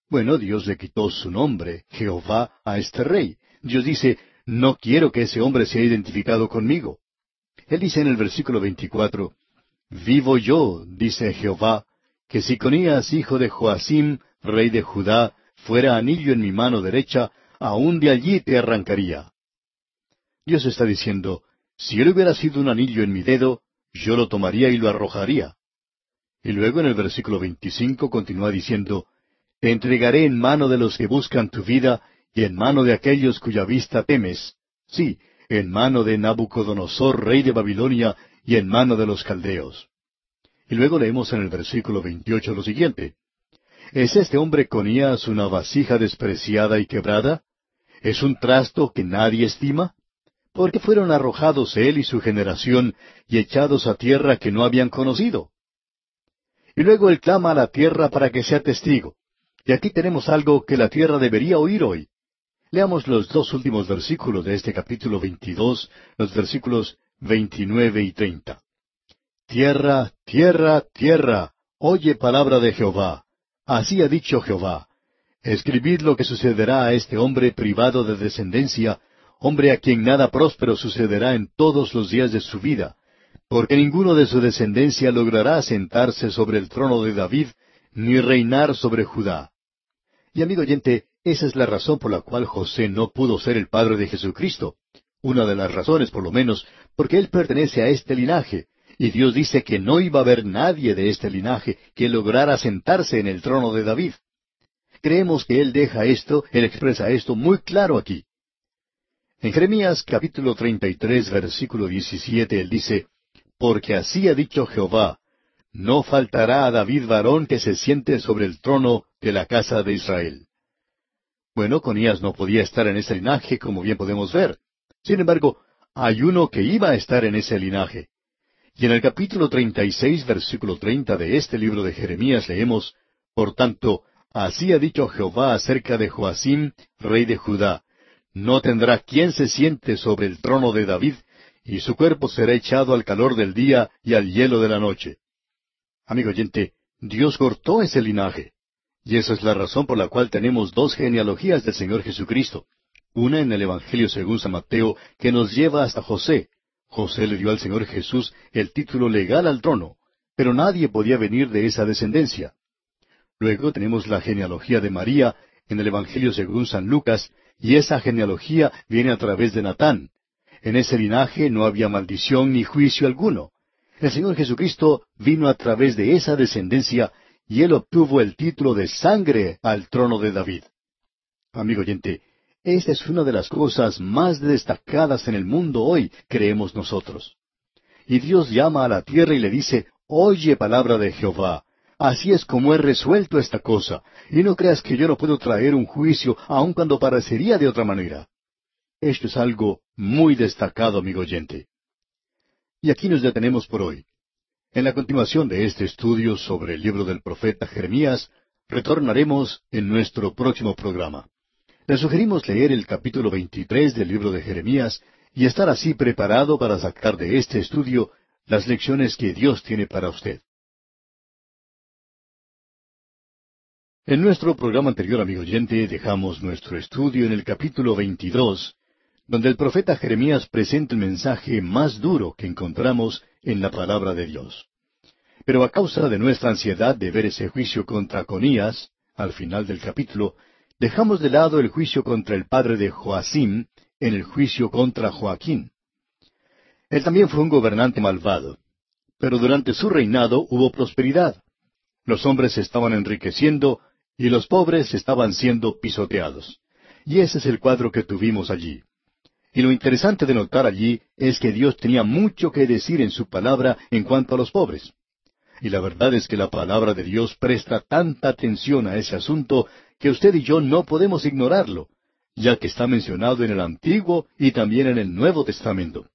Bueno, Dios le quitó su nombre, Jehová, a este rey. Dios dice, no quiero que ese hombre sea identificado conmigo. Él dice en el versículo 24, Vivo yo, dice Jehová, que si Conías, hijo de Joacim, rey de Judá, fuera anillo en mi mano derecha, aún de allí te arrancaría. Dios está diciendo, si él hubiera sido un anillo en mi dedo, yo lo tomaría y lo arrojaría. Y luego en el versículo 25 continúa diciendo, Te entregaré en mano de los que buscan tu vida y en mano de aquellos cuya vista temes. Sí, en mano de Nabucodonosor, rey de Babilonia, y en mano de los caldeos. Y luego leemos en el versículo 28 lo siguiente. ¿Es este hombre Conías una vasija despreciada y quebrada? ¿Es un trasto que nadie estima? Porque fueron arrojados él y su generación y echados a tierra que no habían conocido. Y luego él clama a la tierra para que sea testigo. Y aquí tenemos algo que la tierra debería oír hoy. Leamos los dos últimos versículos de este capítulo 22, los versículos 29 y 30. Tierra, tierra, tierra, oye palabra de Jehová. Así ha dicho Jehová. Escribid lo que sucederá a este hombre privado de descendencia, hombre a quien nada próspero sucederá en todos los días de su vida, porque ninguno de su descendencia logrará sentarse sobre el trono de David, ni reinar sobre Judá. Y amigo oyente, esa es la razón por la cual José no pudo ser el padre de Jesucristo. Una de las razones, por lo menos, porque él pertenece a este linaje, y Dios dice que no iba a haber nadie de este linaje que lograra sentarse en el trono de David. Creemos que él deja esto, él expresa esto muy claro aquí. En Jeremías capítulo 33, versículo 17, él dice, porque así ha dicho Jehová, no faltará a David varón que se siente sobre el trono de la casa de Israel. Bueno, Conías no podía estar en ese linaje, como bien podemos ver. Sin embargo, hay uno que iba a estar en ese linaje. Y en el capítulo 36, versículo 30 de este libro de Jeremías leemos, Por tanto, así ha dicho Jehová acerca de Joacim, rey de Judá, no tendrá quien se siente sobre el trono de David, y su cuerpo será echado al calor del día y al hielo de la noche. Amigo oyente, Dios cortó ese linaje. Y esa es la razón por la cual tenemos dos genealogías del Señor Jesucristo. Una en el Evangelio según San Mateo, que nos lleva hasta José. José le dio al Señor Jesús el título legal al trono, pero nadie podía venir de esa descendencia. Luego tenemos la genealogía de María en el Evangelio según San Lucas, y esa genealogía viene a través de Natán, en ese linaje no había maldición ni juicio alguno. El Señor Jesucristo vino a través de esa descendencia y él obtuvo el título de sangre al trono de David. Amigo oyente, esta es una de las cosas más destacadas en el mundo hoy, creemos nosotros. Y Dios llama a la tierra y le dice, Oye palabra de Jehová. Así es como he resuelto esta cosa, y no creas que yo no puedo traer un juicio aun cuando parecería de otra manera. Esto es algo muy destacado, amigo oyente. Y aquí nos detenemos por hoy. En la continuación de este estudio sobre el libro del profeta Jeremías, retornaremos en nuestro próximo programa. Le sugerimos leer el capítulo 23 del libro de Jeremías y estar así preparado para sacar de este estudio las lecciones que Dios tiene para usted. En nuestro programa anterior, amigo oyente, dejamos nuestro estudio en el capítulo 22, donde el profeta Jeremías presenta el mensaje más duro que encontramos en la palabra de Dios. Pero a causa de nuestra ansiedad de ver ese juicio contra Conías, al final del capítulo, dejamos de lado el juicio contra el padre de Joacim en el juicio contra Joaquín. Él también fue un gobernante malvado, pero durante su reinado hubo prosperidad. Los hombres estaban enriqueciendo y los pobres estaban siendo pisoteados. Y ese es el cuadro que tuvimos allí. Y lo interesante de notar allí es que Dios tenía mucho que decir en su palabra en cuanto a los pobres. Y la verdad es que la palabra de Dios presta tanta atención a ese asunto que usted y yo no podemos ignorarlo, ya que está mencionado en el Antiguo y también en el Nuevo Testamento.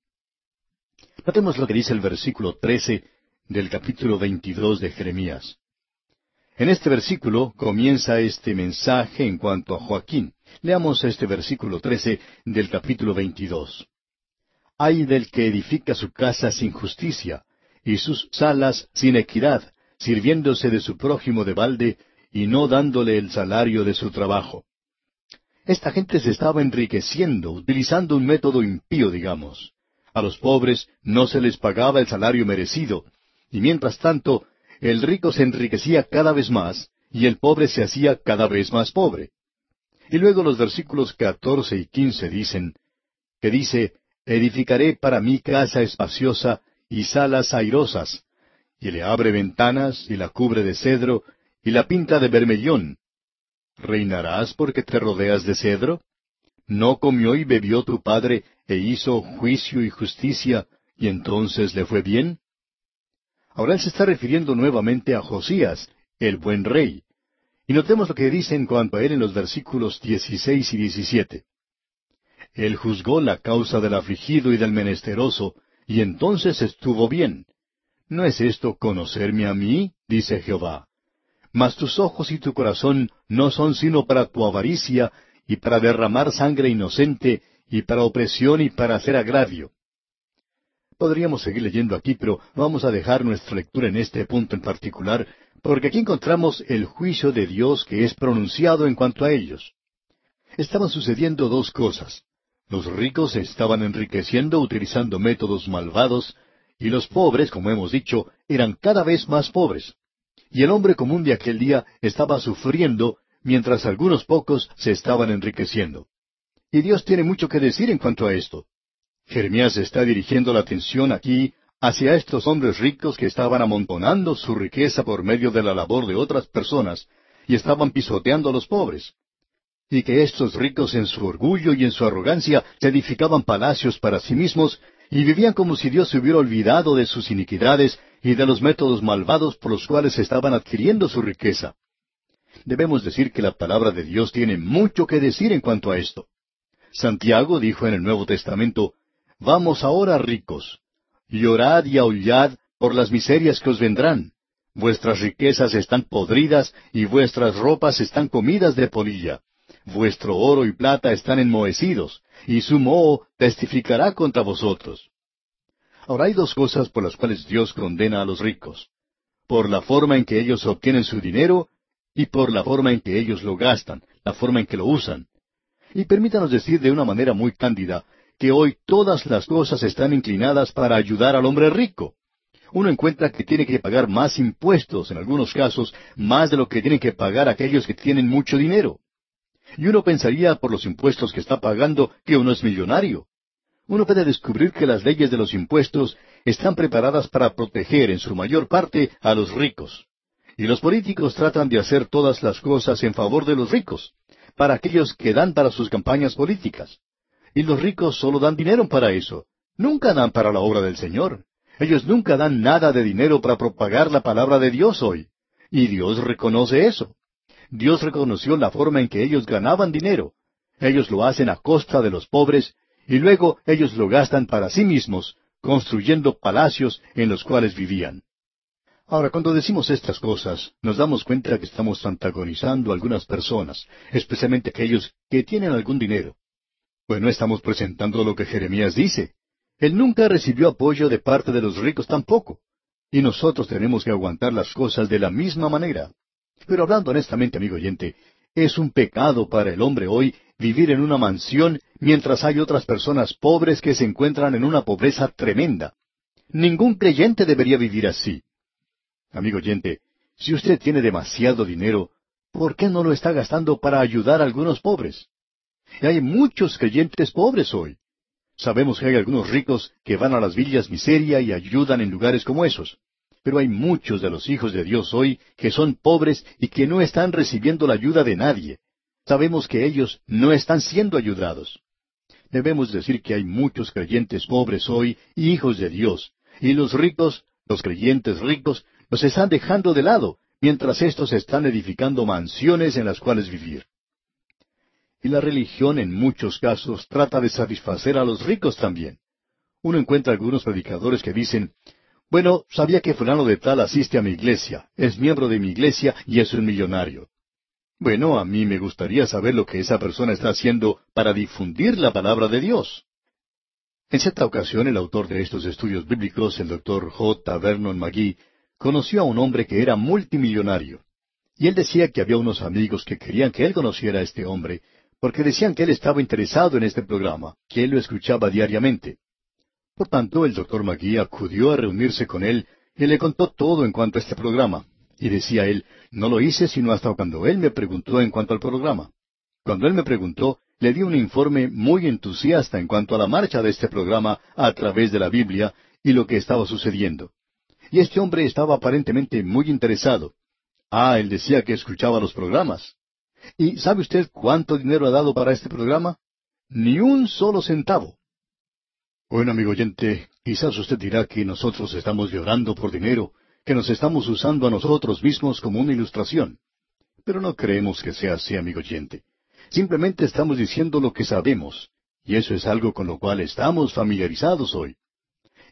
Notemos lo que dice el versículo 13 del capítulo 22 de Jeremías. En este versículo comienza este mensaje en cuanto a Joaquín. Leamos este versículo 13 del capítulo 22. Hay del que edifica su casa sin justicia, y sus salas sin equidad, sirviéndose de su prójimo de balde, y no dándole el salario de su trabajo. Esta gente se estaba enriqueciendo, utilizando un método impío, digamos. A los pobres no se les pagaba el salario merecido, y mientras tanto el rico se enriquecía cada vez más y el pobre se hacía cada vez más pobre. Y luego los versículos catorce y quince dicen, que dice, edificaré para mí casa espaciosa y salas airosas, y le abre ventanas y la cubre de cedro y la pinta de bermellón. ¿Reinarás porque te rodeas de cedro? ¿No comió y bebió tu padre e hizo juicio y justicia, y entonces le fue bien? Ahora se está refiriendo nuevamente a Josías, el buen rey. Y notemos lo que dice en cuanto a él en los versículos 16 y 17. Él juzgó la causa del afligido y del menesteroso, y entonces estuvo bien. ¿No es esto conocerme a mí? dice Jehová. Mas tus ojos y tu corazón no son sino para tu avaricia, y para derramar sangre inocente, y para opresión y para hacer agravio. Podríamos seguir leyendo aquí, pero vamos a dejar nuestra lectura en este punto en particular, porque aquí encontramos el juicio de Dios que es pronunciado en cuanto a ellos. Estaban sucediendo dos cosas. Los ricos se estaban enriqueciendo utilizando métodos malvados, y los pobres, como hemos dicho, eran cada vez más pobres. Y el hombre común de aquel día estaba sufriendo, mientras algunos pocos se estaban enriqueciendo. Y Dios tiene mucho que decir en cuanto a esto. Jeremías está dirigiendo la atención aquí hacia estos hombres ricos que estaban amontonando su riqueza por medio de la labor de otras personas y estaban pisoteando a los pobres. Y que estos ricos en su orgullo y en su arrogancia se edificaban palacios para sí mismos y vivían como si Dios se hubiera olvidado de sus iniquidades y de los métodos malvados por los cuales estaban adquiriendo su riqueza. Debemos decir que la palabra de Dios tiene mucho que decir en cuanto a esto. Santiago dijo en el Nuevo Testamento, Vamos ahora ricos, llorad y aullad por las miserias que os vendrán. Vuestras riquezas están podridas y vuestras ropas están comidas de polilla. Vuestro oro y plata están enmohecidos, y su moho testificará contra vosotros. Ahora hay dos cosas por las cuales Dios condena a los ricos. Por la forma en que ellos obtienen su dinero y por la forma en que ellos lo gastan, la forma en que lo usan. Y permítanos decir de una manera muy cándida que hoy todas las cosas están inclinadas para ayudar al hombre rico. Uno encuentra que tiene que pagar más impuestos, en algunos casos, más de lo que tienen que pagar aquellos que tienen mucho dinero. Y uno pensaría por los impuestos que está pagando que uno es millonario. Uno puede descubrir que las leyes de los impuestos están preparadas para proteger en su mayor parte a los ricos. Y los políticos tratan de hacer todas las cosas en favor de los ricos, para aquellos que dan para sus campañas políticas. Y los ricos solo dan dinero para eso. Nunca dan para la obra del Señor. Ellos nunca dan nada de dinero para propagar la palabra de Dios hoy. Y Dios reconoce eso. Dios reconoció la forma en que ellos ganaban dinero. Ellos lo hacen a costa de los pobres y luego ellos lo gastan para sí mismos, construyendo palacios en los cuales vivían. Ahora, cuando decimos estas cosas, nos damos cuenta que estamos antagonizando a algunas personas, especialmente aquellos que tienen algún dinero. Pues no estamos presentando lo que Jeremías dice. Él nunca recibió apoyo de parte de los ricos tampoco. Y nosotros tenemos que aguantar las cosas de la misma manera. Pero hablando honestamente, amigo oyente, es un pecado para el hombre hoy vivir en una mansión mientras hay otras personas pobres que se encuentran en una pobreza tremenda. Ningún creyente debería vivir así. Amigo oyente, si usted tiene demasiado dinero, ¿por qué no lo está gastando para ayudar a algunos pobres? Y hay muchos creyentes pobres hoy. Sabemos que hay algunos ricos que van a las villas miseria y ayudan en lugares como esos. Pero hay muchos de los hijos de Dios hoy que son pobres y que no están recibiendo la ayuda de nadie. Sabemos que ellos no están siendo ayudados. Debemos decir que hay muchos creyentes pobres hoy, hijos de Dios, y los ricos, los creyentes ricos, los están dejando de lado, mientras éstos están edificando mansiones en las cuales vivir. Y la religión en muchos casos trata de satisfacer a los ricos también. Uno encuentra algunos predicadores que dicen, bueno, sabía que fulano de tal asiste a mi iglesia, es miembro de mi iglesia y es un millonario. Bueno, a mí me gustaría saber lo que esa persona está haciendo para difundir la palabra de Dios. En cierta ocasión, el autor de estos estudios bíblicos, el doctor J. Vernon McGee, conoció a un hombre que era multimillonario. Y él decía que había unos amigos que querían que él conociera a este hombre, porque decían que él estaba interesado en este programa, que él lo escuchaba diariamente. Por tanto, el doctor Magui acudió a reunirse con él y le contó todo en cuanto a este programa. Y decía él, no lo hice sino hasta cuando él me preguntó en cuanto al programa. Cuando él me preguntó, le di un informe muy entusiasta en cuanto a la marcha de este programa a través de la Biblia y lo que estaba sucediendo. Y este hombre estaba aparentemente muy interesado. Ah, él decía que escuchaba los programas. ¿Y sabe usted cuánto dinero ha dado para este programa? Ni un solo centavo. Bueno, amigo oyente, quizás usted dirá que nosotros estamos llorando por dinero, que nos estamos usando a nosotros mismos como una ilustración. Pero no creemos que sea así, amigo oyente. Simplemente estamos diciendo lo que sabemos, y eso es algo con lo cual estamos familiarizados hoy.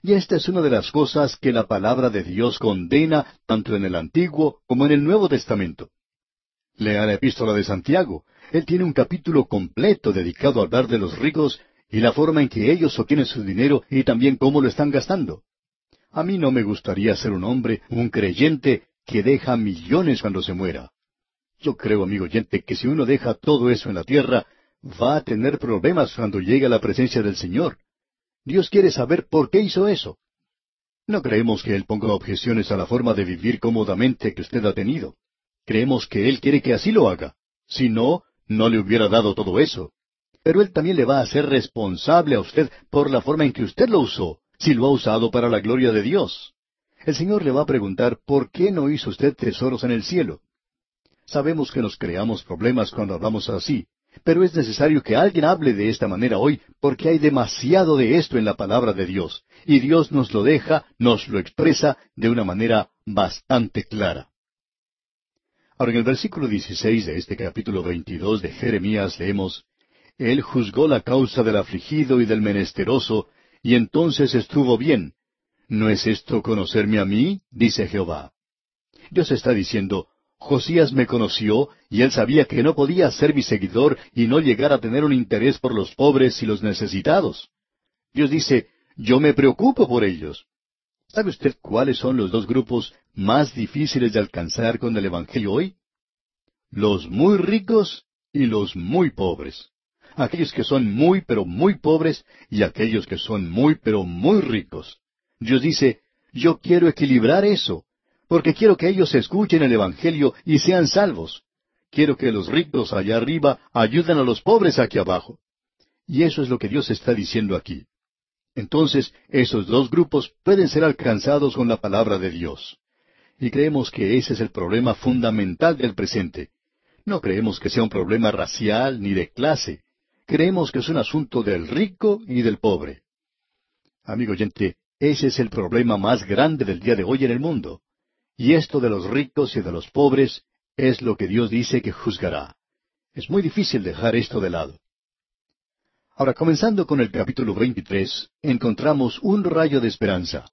Y esta es una de las cosas que la palabra de Dios condena tanto en el Antiguo como en el Nuevo Testamento. Lea la epístola de Santiago. Él tiene un capítulo completo dedicado a hablar de los ricos y la forma en que ellos obtienen su dinero y también cómo lo están gastando. A mí no me gustaría ser un hombre, un creyente, que deja millones cuando se muera. Yo creo, amigo oyente, que si uno deja todo eso en la tierra, va a tener problemas cuando llegue a la presencia del Señor. Dios quiere saber por qué hizo eso. No creemos que Él ponga objeciones a la forma de vivir cómodamente que usted ha tenido. Creemos que Él quiere que así lo haga. Si no, no le hubiera dado todo eso. Pero Él también le va a hacer responsable a usted por la forma en que usted lo usó, si lo ha usado para la gloria de Dios. El Señor le va a preguntar por qué no hizo usted tesoros en el cielo. Sabemos que nos creamos problemas cuando hablamos así, pero es necesario que alguien hable de esta manera hoy porque hay demasiado de esto en la palabra de Dios, y Dios nos lo deja, nos lo expresa de una manera bastante clara. Ahora en el versículo 16 de este capítulo 22 de Jeremías leemos, Él juzgó la causa del afligido y del menesteroso, y entonces estuvo bien. ¿No es esto conocerme a mí? dice Jehová. Dios está diciendo, Josías me conoció, y él sabía que no podía ser mi seguidor y no llegar a tener un interés por los pobres y los necesitados. Dios dice, yo me preocupo por ellos. ¿Sabe usted cuáles son los dos grupos más difíciles de alcanzar con el Evangelio hoy? Los muy ricos y los muy pobres. Aquellos que son muy pero muy pobres y aquellos que son muy pero muy ricos. Dios dice, yo quiero equilibrar eso, porque quiero que ellos escuchen el Evangelio y sean salvos. Quiero que los ricos allá arriba ayuden a los pobres aquí abajo. Y eso es lo que Dios está diciendo aquí. Entonces, esos dos grupos pueden ser alcanzados con la palabra de Dios. Y creemos que ese es el problema fundamental del presente. No creemos que sea un problema racial ni de clase. Creemos que es un asunto del rico y del pobre. Amigo oyente, ese es el problema más grande del día de hoy en el mundo. Y esto de los ricos y de los pobres es lo que Dios dice que juzgará. Es muy difícil dejar esto de lado. Ahora, comenzando con el capítulo 23, encontramos un rayo de esperanza.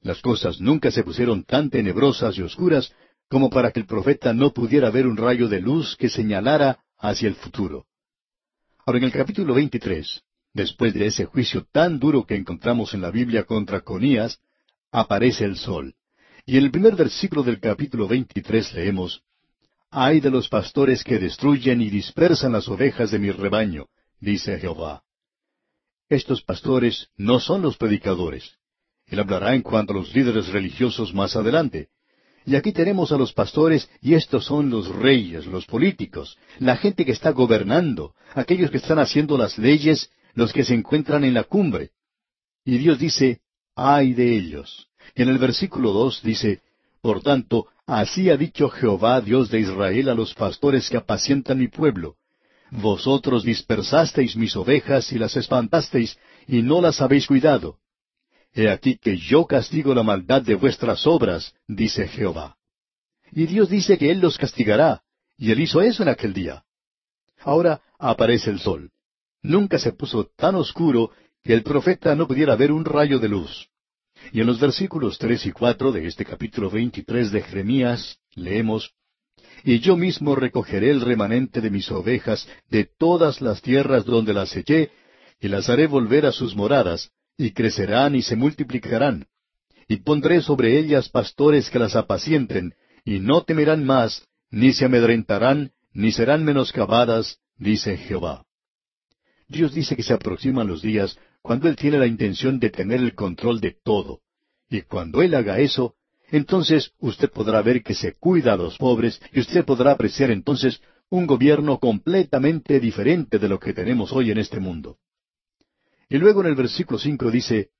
Las cosas nunca se pusieron tan tenebrosas y oscuras como para que el profeta no pudiera ver un rayo de luz que señalara hacia el futuro. Ahora en el capítulo 23, después de ese juicio tan duro que encontramos en la Biblia contra Conías, aparece el sol. Y en el primer versículo del capítulo 23 leemos, Ay de los pastores que destruyen y dispersan las ovejas de mi rebaño, dice Jehová. Estos pastores no son los predicadores. Él hablará en cuanto a los líderes religiosos más adelante. Y aquí tenemos a los pastores y estos son los reyes, los políticos, la gente que está gobernando, aquellos que están haciendo las leyes, los que se encuentran en la cumbre. Y Dios dice, ay de ellos. Y en el versículo dos dice, Por tanto, así ha dicho Jehová, Dios de Israel, a los pastores que apacientan mi pueblo. Vosotros dispersasteis mis ovejas y las espantasteis, y no las habéis cuidado. He aquí que yo castigo la maldad de vuestras obras, dice Jehová. Y Dios dice que Él los castigará, y Él hizo eso en aquel día. Ahora aparece el sol. Nunca se puso tan oscuro que el profeta no pudiera ver un rayo de luz. Y en los versículos tres y cuatro de este capítulo veintitrés de Jeremías leemos Y yo mismo recogeré el remanente de mis ovejas de todas las tierras donde las eché, y las haré volver a sus moradas, y crecerán y se multiplicarán. Y pondré sobre ellas pastores que las apacienten, y no temerán más, ni se amedrentarán, ni serán menoscabadas, dice Jehová. Dios dice que se aproximan los días cuando Él tiene la intención de tener el control de todo. Y cuando Él haga eso, entonces usted podrá ver que se cuida a los pobres y usted podrá apreciar entonces un gobierno completamente diferente de lo que tenemos hoy en este mundo. Y luego en el versículo cinco dice,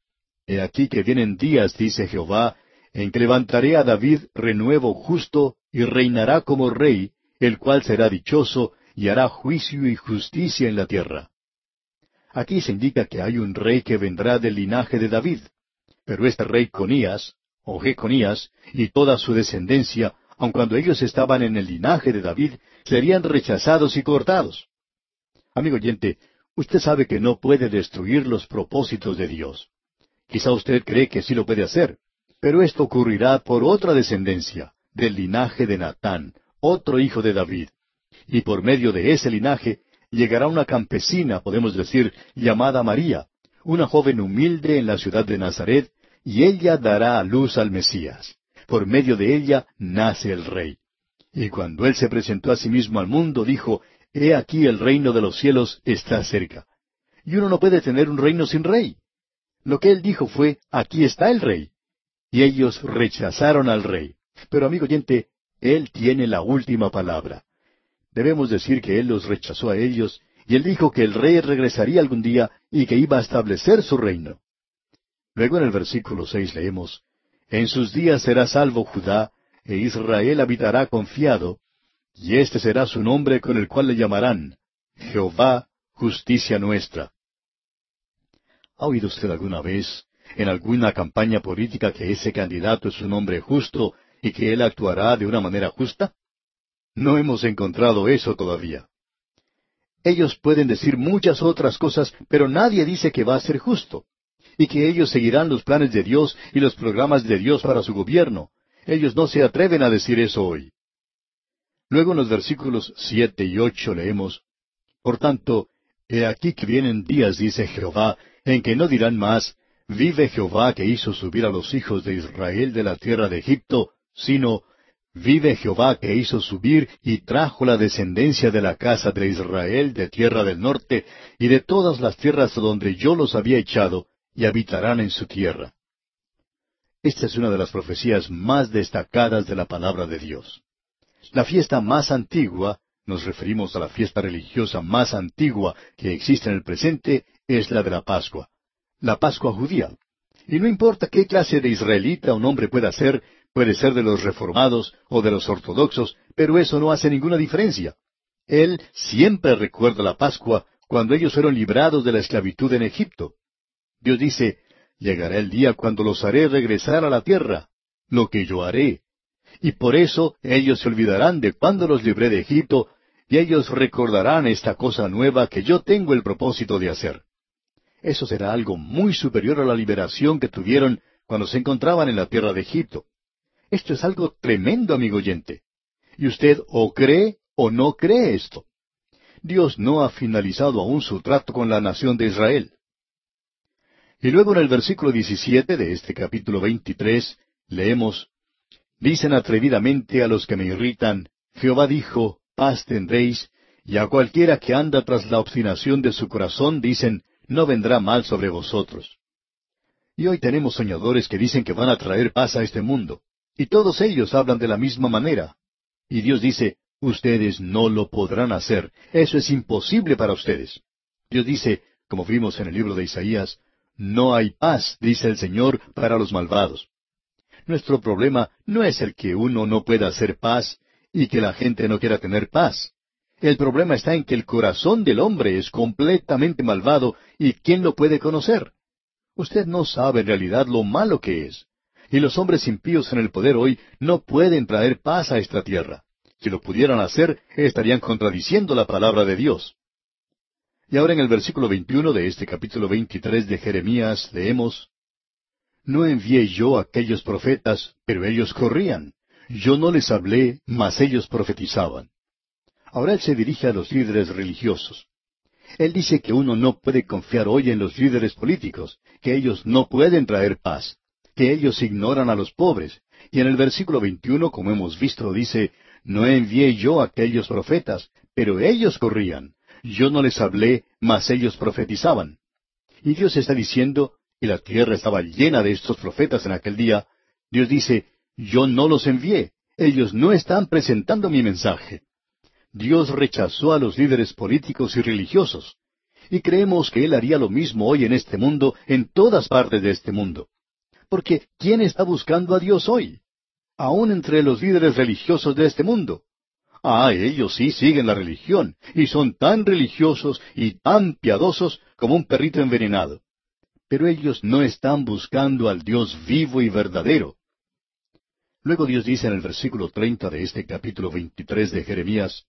He aquí que vienen días, dice Jehová, en que levantaré a David renuevo justo y reinará como rey, el cual será dichoso y hará juicio y justicia en la tierra. Aquí se indica que hay un rey que vendrá del linaje de David. Pero este rey Conías, o Jeconías, y toda su descendencia, aun cuando ellos estaban en el linaje de David, serían rechazados y cortados. Amigo oyente, Usted sabe que no puede destruir los propósitos de Dios. Quizá usted cree que sí lo puede hacer, pero esto ocurrirá por otra descendencia, del linaje de Natán, otro hijo de David. Y por medio de ese linaje llegará una campesina, podemos decir, llamada María, una joven humilde en la ciudad de Nazaret, y ella dará a luz al Mesías. Por medio de ella nace el Rey. Y cuando él se presentó a sí mismo al mundo, dijo, He aquí el reino de los cielos está cerca. Y uno no puede tener un reino sin rey. Lo que él dijo fue, aquí está el rey. Y ellos rechazaron al rey. Pero amigo oyente, él tiene la última palabra. Debemos decir que él los rechazó a ellos, y él dijo que el rey regresaría algún día y que iba a establecer su reino. Luego en el versículo seis leemos, En sus días será salvo Judá, e Israel habitará confiado, y este será su nombre con el cual le llamarán Jehová, justicia nuestra. ¿Ha oído usted alguna vez en alguna campaña política que ese candidato es un hombre justo y que él actuará de una manera justa? No hemos encontrado eso todavía. Ellos pueden decir muchas otras cosas, pero nadie dice que va a ser justo, y que ellos seguirán los planes de Dios y los programas de Dios para su gobierno. Ellos no se atreven a decir eso hoy. Luego en los versículos siete y ocho leemos, Por tanto, he aquí que vienen días, dice Jehová, en que no dirán más, Vive Jehová que hizo subir a los hijos de Israel de la tierra de Egipto, sino, Vive Jehová que hizo subir y trajo la descendencia de la casa de Israel de tierra del norte y de todas las tierras donde yo los había echado, y habitarán en su tierra. Esta es una de las profecías más destacadas de la palabra de Dios. La fiesta más antigua, nos referimos a la fiesta religiosa más antigua que existe en el presente, es la de la Pascua, la Pascua judía. Y no importa qué clase de israelita un hombre pueda ser, puede ser de los reformados o de los ortodoxos, pero eso no hace ninguna diferencia. Él siempre recuerda la Pascua cuando ellos fueron librados de la esclavitud en Egipto. Dios dice, llegará el día cuando los haré regresar a la tierra, lo que yo haré, y por eso ellos se olvidarán de cuando los libré de Egipto, y ellos recordarán esta cosa nueva que yo tengo el propósito de hacer. Eso será algo muy superior a la liberación que tuvieron cuando se encontraban en la tierra de Egipto. Esto es algo tremendo, amigo oyente. Y usted o cree o no cree esto. Dios no ha finalizado aún su trato con la nación de Israel. Y luego en el versículo 17 de este capítulo 23 leemos, Dicen atrevidamente a los que me irritan, Jehová dijo, paz tendréis, y a cualquiera que anda tras la obstinación de su corazón dicen, no vendrá mal sobre vosotros. Y hoy tenemos soñadores que dicen que van a traer paz a este mundo, y todos ellos hablan de la misma manera. Y Dios dice, ustedes no lo podrán hacer, eso es imposible para ustedes. Dios dice, como vimos en el libro de Isaías, no hay paz, dice el Señor, para los malvados. Nuestro problema no es el que uno no pueda hacer paz y que la gente no quiera tener paz. El problema está en que el corazón del hombre es completamente malvado y ¿quién lo puede conocer? Usted no sabe en realidad lo malo que es. Y los hombres impíos en el poder hoy no pueden traer paz a esta tierra. Si lo pudieran hacer, estarían contradiciendo la palabra de Dios. Y ahora en el versículo 21 de este capítulo 23 de Jeremías leemos, No envié yo a aquellos profetas, pero ellos corrían. Yo no les hablé, mas ellos profetizaban. Ahora él se dirige a los líderes religiosos. Él dice que uno no puede confiar hoy en los líderes políticos, que ellos no pueden traer paz, que ellos ignoran a los pobres. Y en el versículo 21, como hemos visto, dice, No envié yo a aquellos profetas, pero ellos corrían. Yo no les hablé, mas ellos profetizaban. Y Dios está diciendo, y la tierra estaba llena de estos profetas en aquel día, Dios dice, yo no los envié, ellos no están presentando mi mensaje. Dios rechazó a los líderes políticos y religiosos, y creemos que Él haría lo mismo hoy en este mundo, en todas partes de este mundo. Porque ¿quién está buscando a Dios hoy? Aún entre los líderes religiosos de este mundo. Ah, ellos sí siguen la religión, y son tan religiosos y tan piadosos como un perrito envenenado. Pero ellos no están buscando al Dios vivo y verdadero. Luego Dios dice en el versículo treinta de este capítulo veintitrés de Jeremías,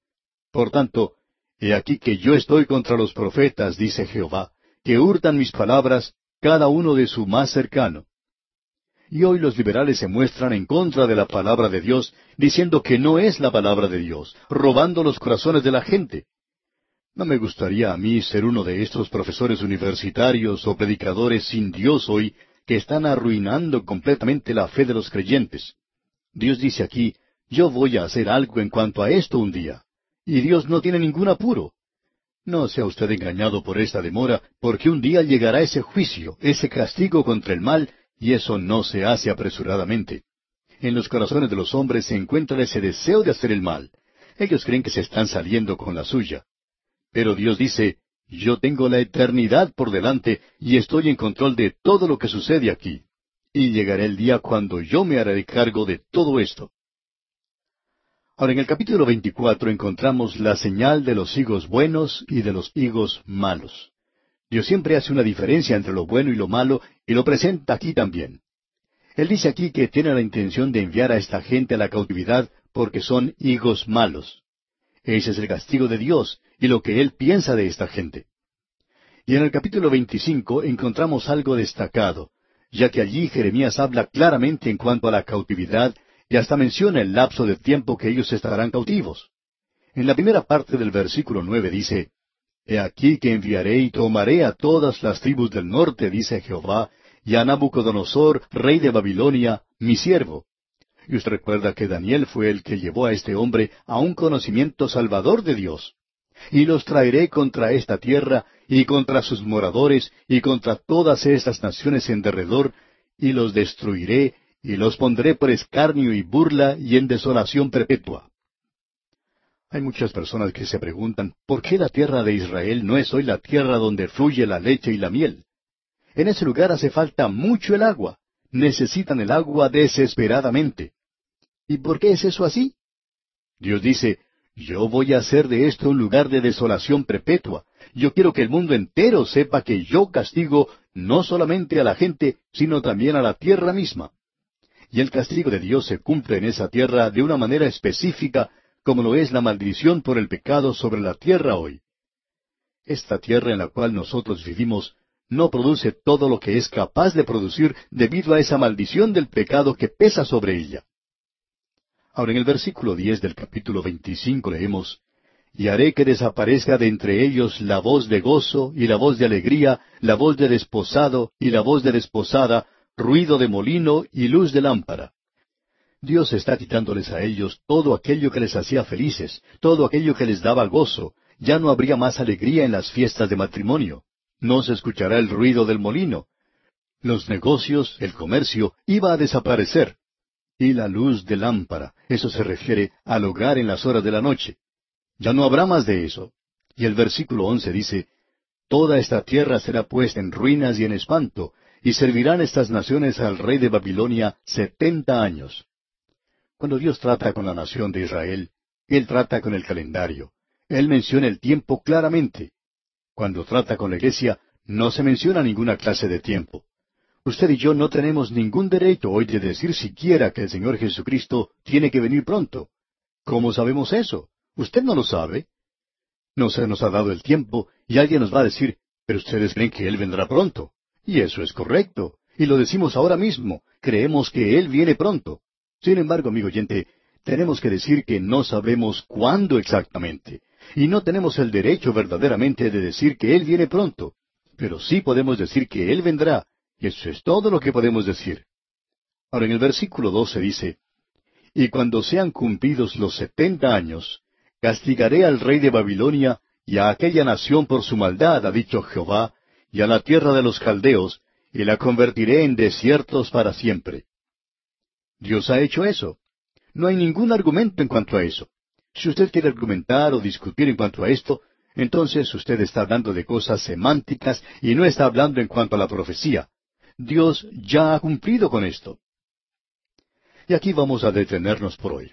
Por tanto, he aquí que yo estoy contra los profetas, dice Jehová, que hurtan mis palabras, cada uno de su más cercano. Y hoy los liberales se muestran en contra de la palabra de Dios, diciendo que no es la palabra de Dios, robando los corazones de la gente. No me gustaría a mí ser uno de estos profesores universitarios o predicadores sin Dios hoy que están arruinando completamente la fe de los creyentes. Dios dice aquí, yo voy a hacer algo en cuanto a esto un día. Y Dios no tiene ningún apuro. No sea usted engañado por esta demora, porque un día llegará ese juicio, ese castigo contra el mal, y eso no se hace apresuradamente. En los corazones de los hombres se encuentra ese deseo de hacer el mal. Ellos creen que se están saliendo con la suya. Pero Dios dice, yo tengo la eternidad por delante y estoy en control de todo lo que sucede aquí. Y llegará el día cuando yo me haré cargo de todo esto. Ahora en el capítulo 24 encontramos la señal de los higos buenos y de los higos malos. Dios siempre hace una diferencia entre lo bueno y lo malo y lo presenta aquí también. Él dice aquí que tiene la intención de enviar a esta gente a la cautividad porque son higos malos. Ese es el castigo de Dios y lo que Él piensa de esta gente. Y en el capítulo 25 encontramos algo destacado, ya que allí Jeremías habla claramente en cuanto a la cautividad y hasta menciona el lapso de tiempo que ellos estarán cautivos. En la primera parte del versículo nueve dice, He aquí que enviaré y tomaré a todas las tribus del norte, dice Jehová, y a Nabucodonosor, rey de Babilonia, mi siervo. Y usted recuerda que Daniel fue el que llevó a este hombre a un conocimiento salvador de Dios. Y los traeré contra esta tierra, y contra sus moradores, y contra todas estas naciones en derredor, y los destruiré, y los pondré por escarnio y burla y en desolación perpetua. Hay muchas personas que se preguntan, ¿por qué la tierra de Israel no es hoy la tierra donde fluye la leche y la miel? En ese lugar hace falta mucho el agua. Necesitan el agua desesperadamente. ¿Y por qué es eso así? Dios dice, yo voy a hacer de esto un lugar de desolación perpetua. Yo quiero que el mundo entero sepa que yo castigo no solamente a la gente, sino también a la tierra misma. Y el castigo de Dios se cumple en esa tierra de una manera específica como lo es la maldición por el pecado sobre la tierra hoy. Esta tierra en la cual nosotros vivimos no produce todo lo que es capaz de producir debido a esa maldición del pecado que pesa sobre ella. Ahora en el versículo diez del capítulo veinticinco leemos Y haré que desaparezca de entre ellos la voz de gozo y la voz de alegría, la voz de desposado y la voz de desposada, ruido de molino y luz de lámpara. Dios está quitándoles a ellos todo aquello que les hacía felices, todo aquello que les daba gozo. Ya no habría más alegría en las fiestas de matrimonio. No se escuchará el ruido del molino. Los negocios, el comercio, iba a desaparecer. Y la luz de lámpara, eso se refiere al hogar en las horas de la noche. Ya no habrá más de eso. Y el versículo once dice, Toda esta tierra será puesta en ruinas y en espanto, y servirán estas naciones al rey de Babilonia setenta años. Cuando Dios trata con la nación de Israel, Él trata con el calendario. Él menciona el tiempo claramente. Cuando trata con la iglesia, no se menciona ninguna clase de tiempo. Usted y yo no tenemos ningún derecho hoy de decir siquiera que el Señor Jesucristo tiene que venir pronto. ¿Cómo sabemos eso? Usted no lo sabe. No se nos ha dado el tiempo y alguien nos va a decir, pero ustedes creen que Él vendrá pronto. Y eso es correcto. Y lo decimos ahora mismo. Creemos que Él viene pronto. Sin embargo, amigo oyente, tenemos que decir que no sabemos cuándo exactamente, y no tenemos el derecho verdaderamente de decir que Él viene pronto, pero sí podemos decir que Él vendrá, y eso es todo lo que podemos decir. Ahora en el versículo 12 dice, Y cuando sean cumplidos los setenta años, castigaré al rey de Babilonia y a aquella nación por su maldad, ha dicho Jehová, y a la tierra de los caldeos, y la convertiré en desiertos para siempre. Dios ha hecho eso. No hay ningún argumento en cuanto a eso. Si usted quiere argumentar o discutir en cuanto a esto, entonces usted está hablando de cosas semánticas y no está hablando en cuanto a la profecía. Dios ya ha cumplido con esto. Y aquí vamos a detenernos por hoy.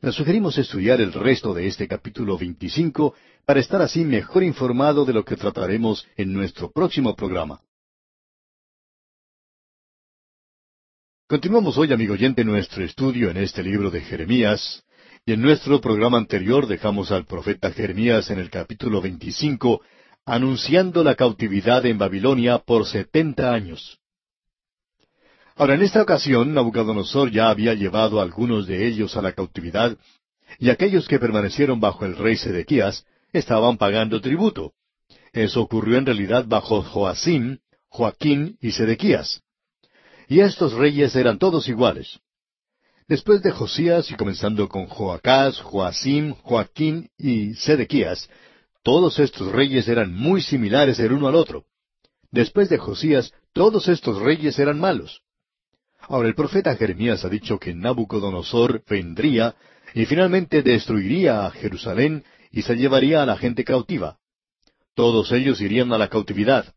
Le sugerimos estudiar el resto de este capítulo 25 para estar así mejor informado de lo que trataremos en nuestro próximo programa. Continuamos hoy, amigo oyente, nuestro estudio en este libro de Jeremías, y en nuestro programa anterior dejamos al profeta Jeremías en el capítulo 25 anunciando la cautividad en Babilonia por setenta años. Ahora, en esta ocasión, Nabucodonosor ya había llevado a algunos de ellos a la cautividad, y aquellos que permanecieron bajo el rey Sedequías estaban pagando tributo. Eso ocurrió en realidad bajo Joacim, Joaquín y Sedequías. Y estos reyes eran todos iguales. Después de Josías y comenzando con Joacás, Joacim, Joaquín y Sedequías, todos estos reyes eran muy similares el uno al otro. Después de Josías, todos estos reyes eran malos. Ahora el profeta Jeremías ha dicho que Nabucodonosor vendría y finalmente destruiría a Jerusalén y se llevaría a la gente cautiva. Todos ellos irían a la cautividad.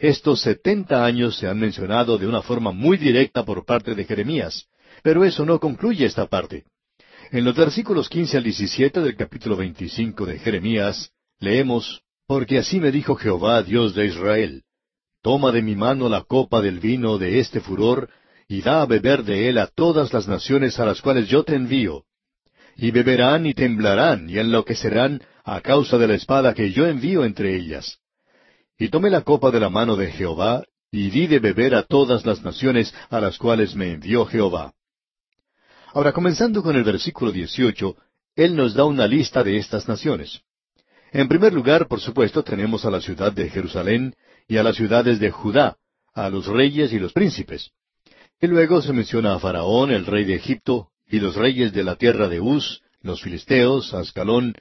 Estos setenta años se han mencionado de una forma muy directa por parte de Jeremías, pero eso no concluye esta parte. En los versículos quince al diecisiete del capítulo veinticinco de Jeremías, leemos, Porque así me dijo Jehová, Dios de Israel, Toma de mi mano la copa del vino de este furor, y da a beber de él a todas las naciones a las cuales yo te envío. Y beberán y temblarán y enloquecerán a causa de la espada que yo envío entre ellas. Y tomé la copa de la mano de Jehová, y di de beber a todas las naciones a las cuales me envió Jehová. Ahora, comenzando con el versículo 18, Él nos da una lista de estas naciones. En primer lugar, por supuesto, tenemos a la ciudad de Jerusalén y a las ciudades de Judá, a los reyes y los príncipes. Y luego se menciona a Faraón, el rey de Egipto, y los reyes de la tierra de Uz, los filisteos, Ascalón,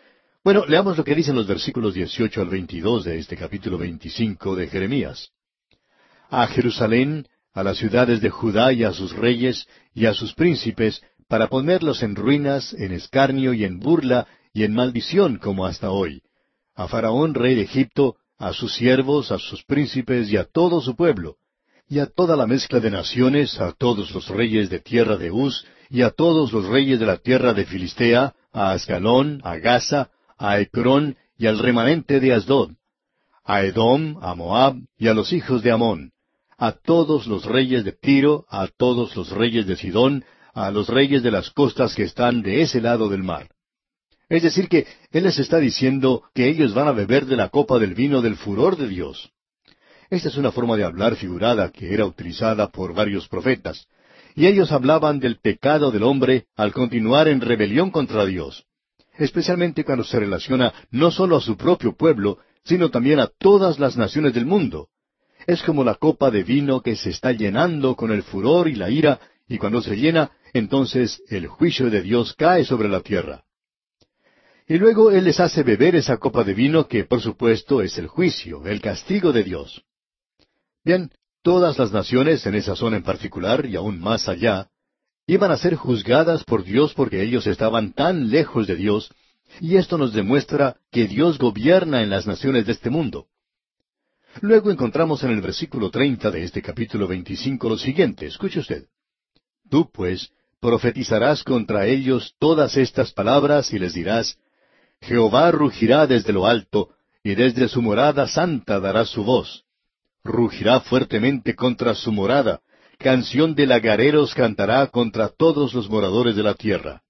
bueno, leamos lo que dicen los versículos 18 al 22 de este capítulo 25 de Jeremías. A Jerusalén, a las ciudades de Judá y a sus reyes y a sus príncipes, para ponerlos en ruinas, en escarnio y en burla y en maldición como hasta hoy. A Faraón, rey de Egipto, a sus siervos, a sus príncipes y a todo su pueblo, y a toda la mezcla de naciones, a todos los reyes de tierra de Uz, y a todos los reyes de la tierra de Filistea, a Ascalón, a Gaza, a Ecrón y al remanente de Asdod, a Edom, a Moab y a los hijos de Amón, a todos los reyes de Tiro, a todos los reyes de Sidón, a los reyes de las costas que están de ese lado del mar. Es decir, que Él les está diciendo que ellos van a beber de la copa del vino del furor de Dios. Esta es una forma de hablar figurada que era utilizada por varios profetas, y ellos hablaban del pecado del hombre al continuar en rebelión contra Dios, especialmente cuando se relaciona no solo a su propio pueblo, sino también a todas las naciones del mundo. Es como la copa de vino que se está llenando con el furor y la ira, y cuando se llena, entonces el juicio de Dios cae sobre la tierra. Y luego Él les hace beber esa copa de vino que, por supuesto, es el juicio, el castigo de Dios. Bien, todas las naciones en esa zona en particular, y aún más allá, iban a ser juzgadas por Dios porque ellos estaban tan lejos de Dios, y esto nos demuestra que Dios gobierna en las naciones de este mundo. Luego encontramos en el versículo treinta de este capítulo veinticinco lo siguiente, escuche usted. Tú, pues, profetizarás contra ellos todas estas palabras y les dirás, Jehová rugirá desde lo alto, y desde su morada santa dará su voz. Rugirá fuertemente contra su morada, canción de lagareros cantará contra todos los moradores de la tierra.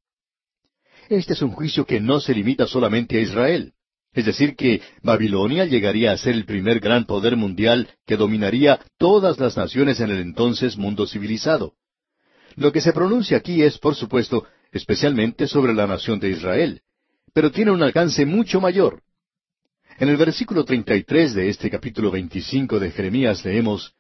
Este es un juicio que no se limita solamente a Israel. Es decir, que Babilonia llegaría a ser el primer gran poder mundial que dominaría todas las naciones en el entonces mundo civilizado. Lo que se pronuncia aquí es, por supuesto, especialmente sobre la nación de Israel, pero tiene un alcance mucho mayor. En el versículo 33 de este capítulo 25 de Jeremías leemos,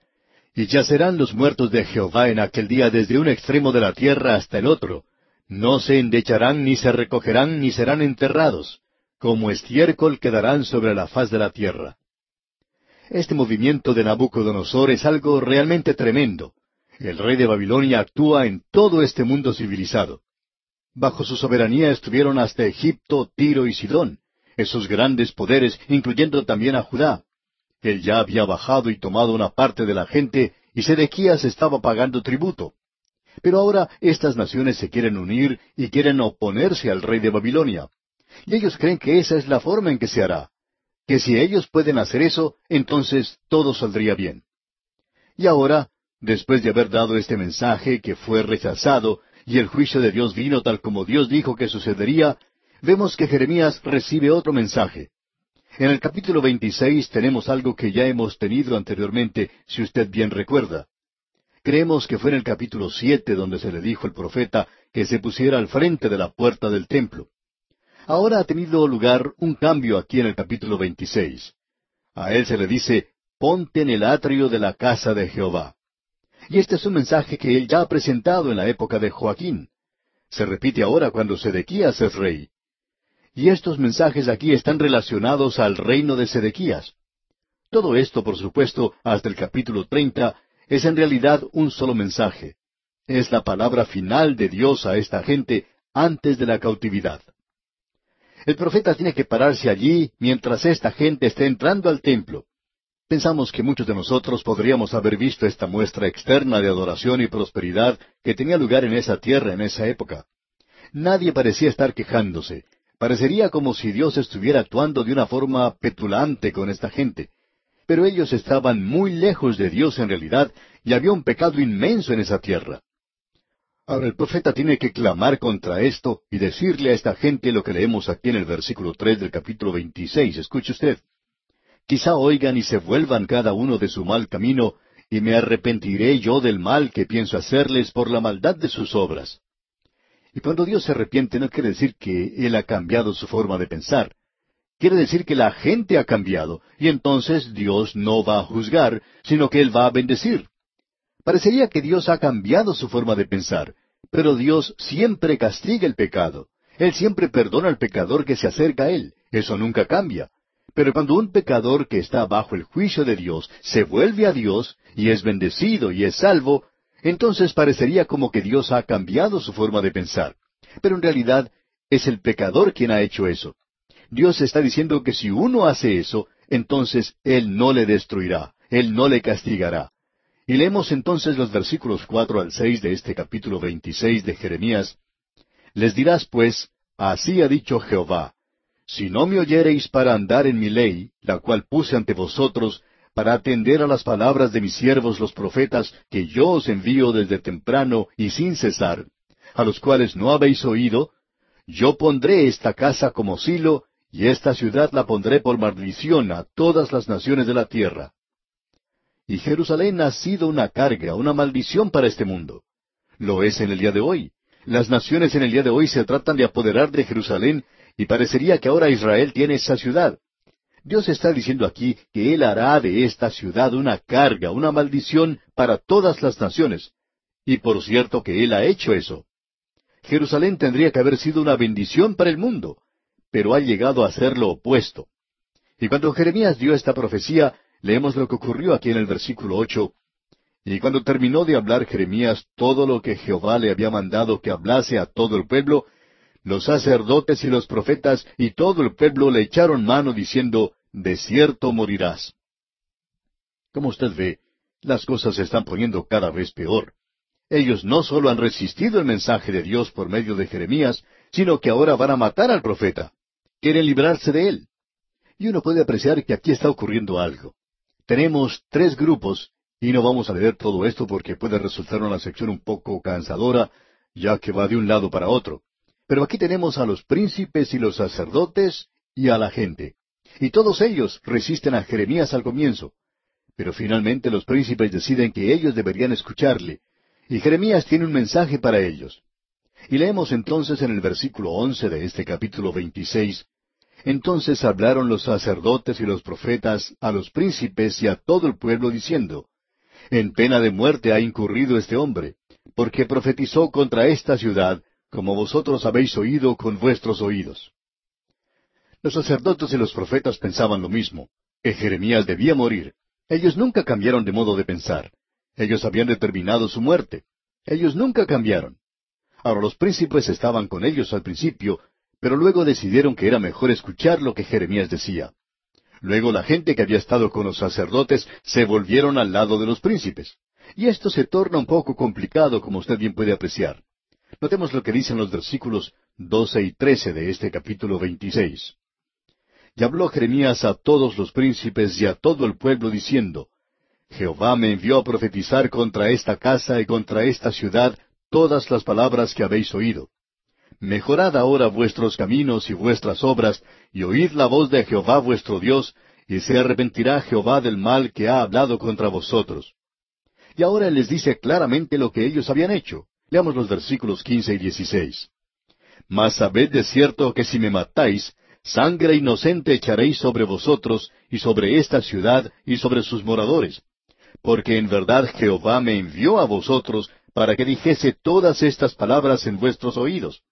Y yacerán los muertos de Jehová en aquel día desde un extremo de la tierra hasta el otro. No se endecharán, ni se recogerán, ni serán enterrados. Como estiércol quedarán sobre la faz de la tierra. Este movimiento de Nabucodonosor es algo realmente tremendo. El rey de Babilonia actúa en todo este mundo civilizado. Bajo su soberanía estuvieron hasta Egipto, Tiro y Sidón, esos grandes poderes, incluyendo también a Judá. Él ya había bajado y tomado una parte de la gente, y Sedequías estaba pagando tributo. Pero ahora estas naciones se quieren unir y quieren oponerse al rey de Babilonia. Y ellos creen que esa es la forma en que se hará. Que si ellos pueden hacer eso, entonces todo saldría bien. Y ahora, después de haber dado este mensaje que fue rechazado, y el juicio de Dios vino tal como Dios dijo que sucedería, vemos que Jeremías recibe otro mensaje. En el capítulo 26 tenemos algo que ya hemos tenido anteriormente, si usted bien recuerda. Creemos que fue en el capítulo siete donde se le dijo al profeta que se pusiera al frente de la puerta del templo. Ahora ha tenido lugar un cambio aquí en el capítulo 26. A él se le dice, ponte en el atrio de la casa de Jehová. Y este es un mensaje que él ya ha presentado en la época de Joaquín. Se repite ahora cuando Sedequías es rey. Y estos mensajes aquí están relacionados al reino de Sedequías. Todo esto, por supuesto, hasta el capítulo treinta, es en realidad un solo mensaje. Es la palabra final de Dios a esta gente antes de la cautividad. El profeta tiene que pararse allí mientras esta gente está entrando al templo. Pensamos que muchos de nosotros podríamos haber visto esta muestra externa de adoración y prosperidad que tenía lugar en esa tierra en esa época. Nadie parecía estar quejándose. Parecería como si Dios estuviera actuando de una forma petulante con esta gente. Pero ellos estaban muy lejos de Dios en realidad y había un pecado inmenso en esa tierra. Ahora el profeta tiene que clamar contra esto y decirle a esta gente lo que leemos aquí en el versículo tres del capítulo veintiséis. Escuche usted. Quizá oigan y se vuelvan cada uno de su mal camino, y me arrepentiré yo del mal que pienso hacerles por la maldad de sus obras. Y cuando Dios se arrepiente no quiere decir que Él ha cambiado su forma de pensar. Quiere decir que la gente ha cambiado, y entonces Dios no va a juzgar, sino que Él va a bendecir. Parecería que Dios ha cambiado su forma de pensar, pero Dios siempre castiga el pecado. Él siempre perdona al pecador que se acerca a Él. Eso nunca cambia. Pero cuando un pecador que está bajo el juicio de Dios se vuelve a Dios y es bendecido y es salvo, entonces parecería como que Dios ha cambiado su forma de pensar. Pero en realidad es el pecador quien ha hecho eso. Dios está diciendo que si uno hace eso, entonces Él no le destruirá, Él no le castigará. Y leemos entonces los versículos cuatro al seis de este capítulo veintiséis de Jeremías. Les dirás pues, así ha dicho Jehová, si no me oyereis para andar en mi ley, la cual puse ante vosotros, para atender a las palabras de mis siervos los profetas, que yo os envío desde temprano y sin cesar, a los cuales no habéis oído, yo pondré esta casa como silo, y esta ciudad la pondré por maldición a todas las naciones de la tierra. y Jerusalén ha sido una carga, una maldición para este mundo. Lo es en el día de hoy. Las naciones en el día de hoy se tratan de apoderar de Jerusalén y parecería que ahora Israel tiene esa ciudad. Dios está diciendo aquí que Él hará de esta ciudad una carga, una maldición para todas las naciones. Y por cierto que Él ha hecho eso. Jerusalén tendría que haber sido una bendición para el mundo, pero ha llegado a ser lo opuesto. Y cuando Jeremías dio esta profecía, leemos lo que ocurrió aquí en el versículo ocho. Y cuando terminó de hablar Jeremías todo lo que Jehová le había mandado que hablase a todo el pueblo, los sacerdotes y los profetas y todo el pueblo le echaron mano diciendo, De cierto morirás. Como usted ve, las cosas se están poniendo cada vez peor. Ellos no solo han resistido el mensaje de Dios por medio de Jeremías, sino que ahora van a matar al profeta. Quieren librarse de él. Y uno puede apreciar que aquí está ocurriendo algo. Tenemos tres grupos, y no vamos a leer todo esto porque puede resultar una sección un poco cansadora, ya que va de un lado para otro. Pero aquí tenemos a los príncipes y los sacerdotes y a la gente. Y todos ellos resisten a Jeremías al comienzo. Pero finalmente los príncipes deciden que ellos deberían escucharle. Y Jeremías tiene un mensaje para ellos. Y leemos entonces en el versículo once de este capítulo veintiséis Entonces hablaron los sacerdotes y los profetas a los príncipes y a todo el pueblo diciendo, En pena de muerte ha incurrido este hombre, porque profetizó contra esta ciudad, como vosotros habéis oído con vuestros oídos. Los sacerdotes y los profetas pensaban lo mismo, que Jeremías debía morir. Ellos nunca cambiaron de modo de pensar. Ellos habían determinado su muerte. Ellos nunca cambiaron. Ahora los príncipes estaban con ellos al principio, pero luego decidieron que era mejor escuchar lo que Jeremías decía. Luego la gente que había estado con los sacerdotes se volvieron al lado de los príncipes. Y esto se torna un poco complicado, como usted bien puede apreciar. Notemos lo que dicen los versículos doce y trece de este capítulo veintiséis. Y habló Jeremías a todos los príncipes y a todo el pueblo diciendo, Jehová me envió a profetizar contra esta casa y contra esta ciudad todas las palabras que habéis oído. Mejorad ahora vuestros caminos y vuestras obras, y oíd la voz de Jehová vuestro Dios, y se arrepentirá Jehová del mal que ha hablado contra vosotros. Y ahora les dice claramente lo que ellos habían hecho. Leamos los versículos quince y dieciséis. Mas sabed de cierto que si me matáis, sangre inocente echaréis sobre vosotros, y sobre esta ciudad, y sobre sus moradores. Porque en verdad Jehová me envió a vosotros para que dijese todas estas palabras en vuestros oídos.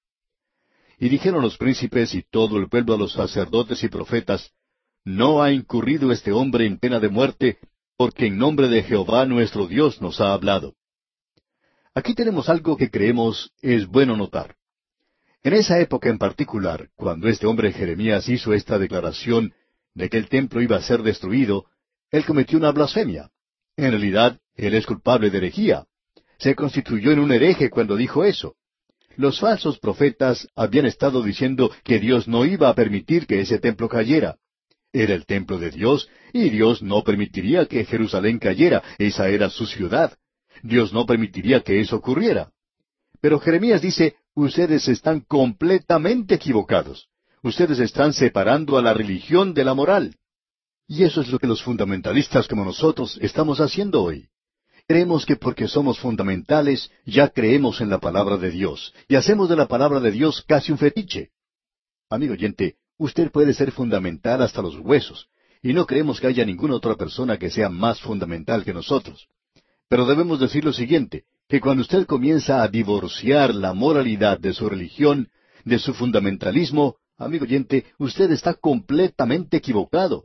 Y dijeron los príncipes y todo el pueblo a los sacerdotes y profetas, No ha incurrido este hombre en pena de muerte, porque en nombre de Jehová nuestro Dios nos ha hablado. Aquí tenemos algo que creemos es bueno notar. En esa época en particular, cuando este hombre Jeremías hizo esta declaración de que el templo iba a ser destruido, él cometió una blasfemia. En realidad, él es culpable de herejía. Se constituyó en un hereje cuando dijo eso. Los falsos profetas habían estado diciendo que Dios no iba a permitir que ese templo cayera. Era el templo de Dios, y Dios no permitiría que Jerusalén cayera, esa era su ciudad. Dios no permitiría que eso ocurriera. Pero Jeremías dice, ustedes están completamente equivocados. Ustedes están separando a la religión de la moral. Y eso es lo que los fundamentalistas como nosotros estamos haciendo hoy. Creemos que porque somos fundamentales ya creemos en la palabra de Dios y hacemos de la palabra de Dios casi un fetiche. Amigo oyente, usted puede ser fundamental hasta los huesos, y no creemos que haya ninguna otra persona que sea más fundamental que nosotros. Pero debemos decir lo siguiente, que cuando usted comienza a divorciar la moralidad de su religión, de su fundamentalismo, amigo oyente, usted está completamente equivocado.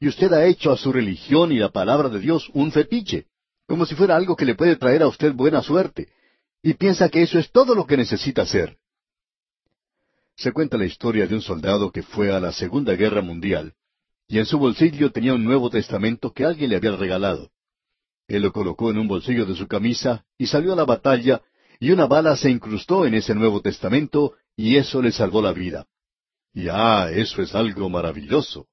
Y usted ha hecho a su religión y la palabra de Dios un fetiche, como si fuera algo que le puede traer a usted buena suerte. Y piensa que eso es todo lo que necesita hacer. Se cuenta la historia de un soldado que fue a la Segunda Guerra Mundial, y en su bolsillo tenía un Nuevo Testamento que alguien le había regalado. Él lo colocó en un bolsillo de su camisa y salió a la batalla, y una bala se incrustó en ese Nuevo Testamento, y eso le salvó la vida. Y ah, eso es algo maravilloso.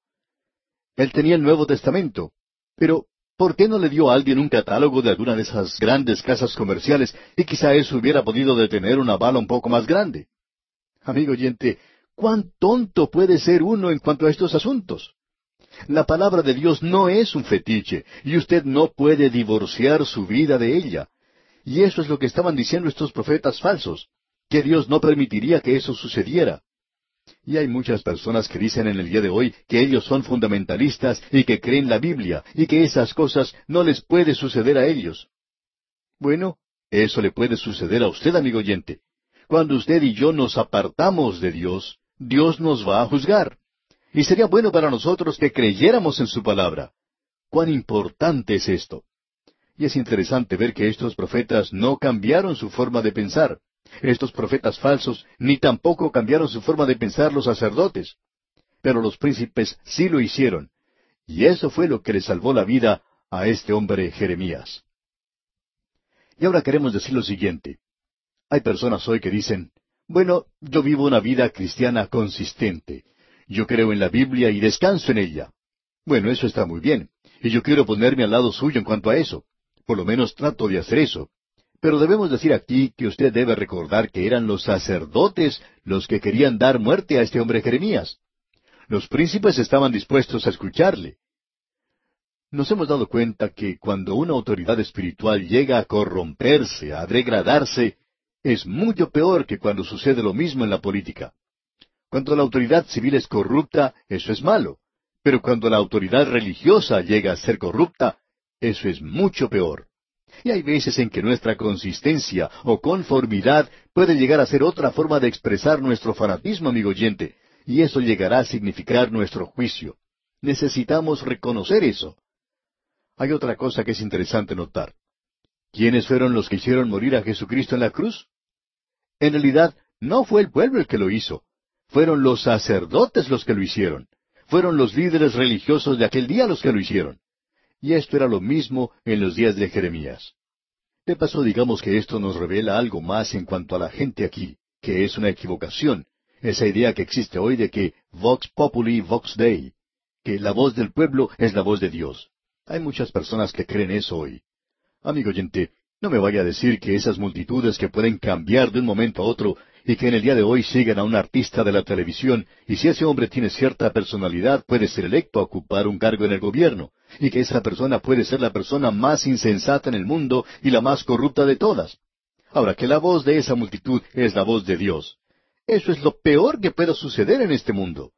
Él tenía el Nuevo Testamento, pero ¿por qué no le dio a alguien un catálogo de alguna de esas grandes casas comerciales y quizá eso hubiera podido detener una bala un poco más grande? Amigo oyente, ¿cuán tonto puede ser uno en cuanto a estos asuntos? La palabra de Dios no es un fetiche, y usted no puede divorciar su vida de ella. Y eso es lo que estaban diciendo estos profetas falsos, que Dios no permitiría que eso sucediera. Y hay muchas personas que dicen en el día de hoy que ellos son fundamentalistas y que creen la Biblia y que esas cosas no les puede suceder a ellos. Bueno, eso le puede suceder a usted, amigo oyente. Cuando usted y yo nos apartamos de Dios, Dios nos va a juzgar. Y sería bueno para nosotros que creyéramos en su palabra. ¿Cuán importante es esto? Y es interesante ver que estos profetas no cambiaron su forma de pensar. Estos profetas falsos ni tampoco cambiaron su forma de pensar los sacerdotes. Pero los príncipes sí lo hicieron. Y eso fue lo que le salvó la vida a este hombre Jeremías. Y ahora queremos decir lo siguiente. Hay personas hoy que dicen, bueno, yo vivo una vida cristiana consistente. Yo creo en la Biblia y descanso en ella. Bueno, eso está muy bien. Y yo quiero ponerme al lado suyo en cuanto a eso. Por lo menos trato de hacer eso. Pero debemos decir aquí que usted debe recordar que eran los sacerdotes los que querían dar muerte a este hombre Jeremías. Los príncipes estaban dispuestos a escucharle. Nos hemos dado cuenta que cuando una autoridad espiritual llega a corromperse, a degradarse, es mucho peor que cuando sucede lo mismo en la política. Cuando la autoridad civil es corrupta, eso es malo. Pero cuando la autoridad religiosa llega a ser corrupta, eso es mucho peor. Y hay veces en que nuestra consistencia o conformidad puede llegar a ser otra forma de expresar nuestro fanatismo, amigo oyente, y eso llegará a significar nuestro juicio. Necesitamos reconocer eso. Hay otra cosa que es interesante notar. ¿Quiénes fueron los que hicieron morir a Jesucristo en la cruz? En realidad, no fue el pueblo el que lo hizo, fueron los sacerdotes los que lo hicieron. Fueron los líderes religiosos de aquel día los que lo hicieron. Y esto era lo mismo en los días de Jeremías. De paso, digamos que esto nos revela algo más en cuanto a la gente aquí, que es una equivocación, esa idea que existe hoy de que Vox Populi, Vox Dei, que la voz del pueblo es la voz de Dios. Hay muchas personas que creen eso hoy. Amigo oyente, no me vaya a decir que esas multitudes que pueden cambiar de un momento a otro y que en el día de hoy siguen a un artista de la televisión, y si ese hombre tiene cierta personalidad, puede ser electo a ocupar un cargo en el gobierno, y que esa persona puede ser la persona más insensata en el mundo y la más corrupta de todas. Ahora, que la voz de esa multitud es la voz de Dios. Eso es lo peor que pueda suceder en este mundo.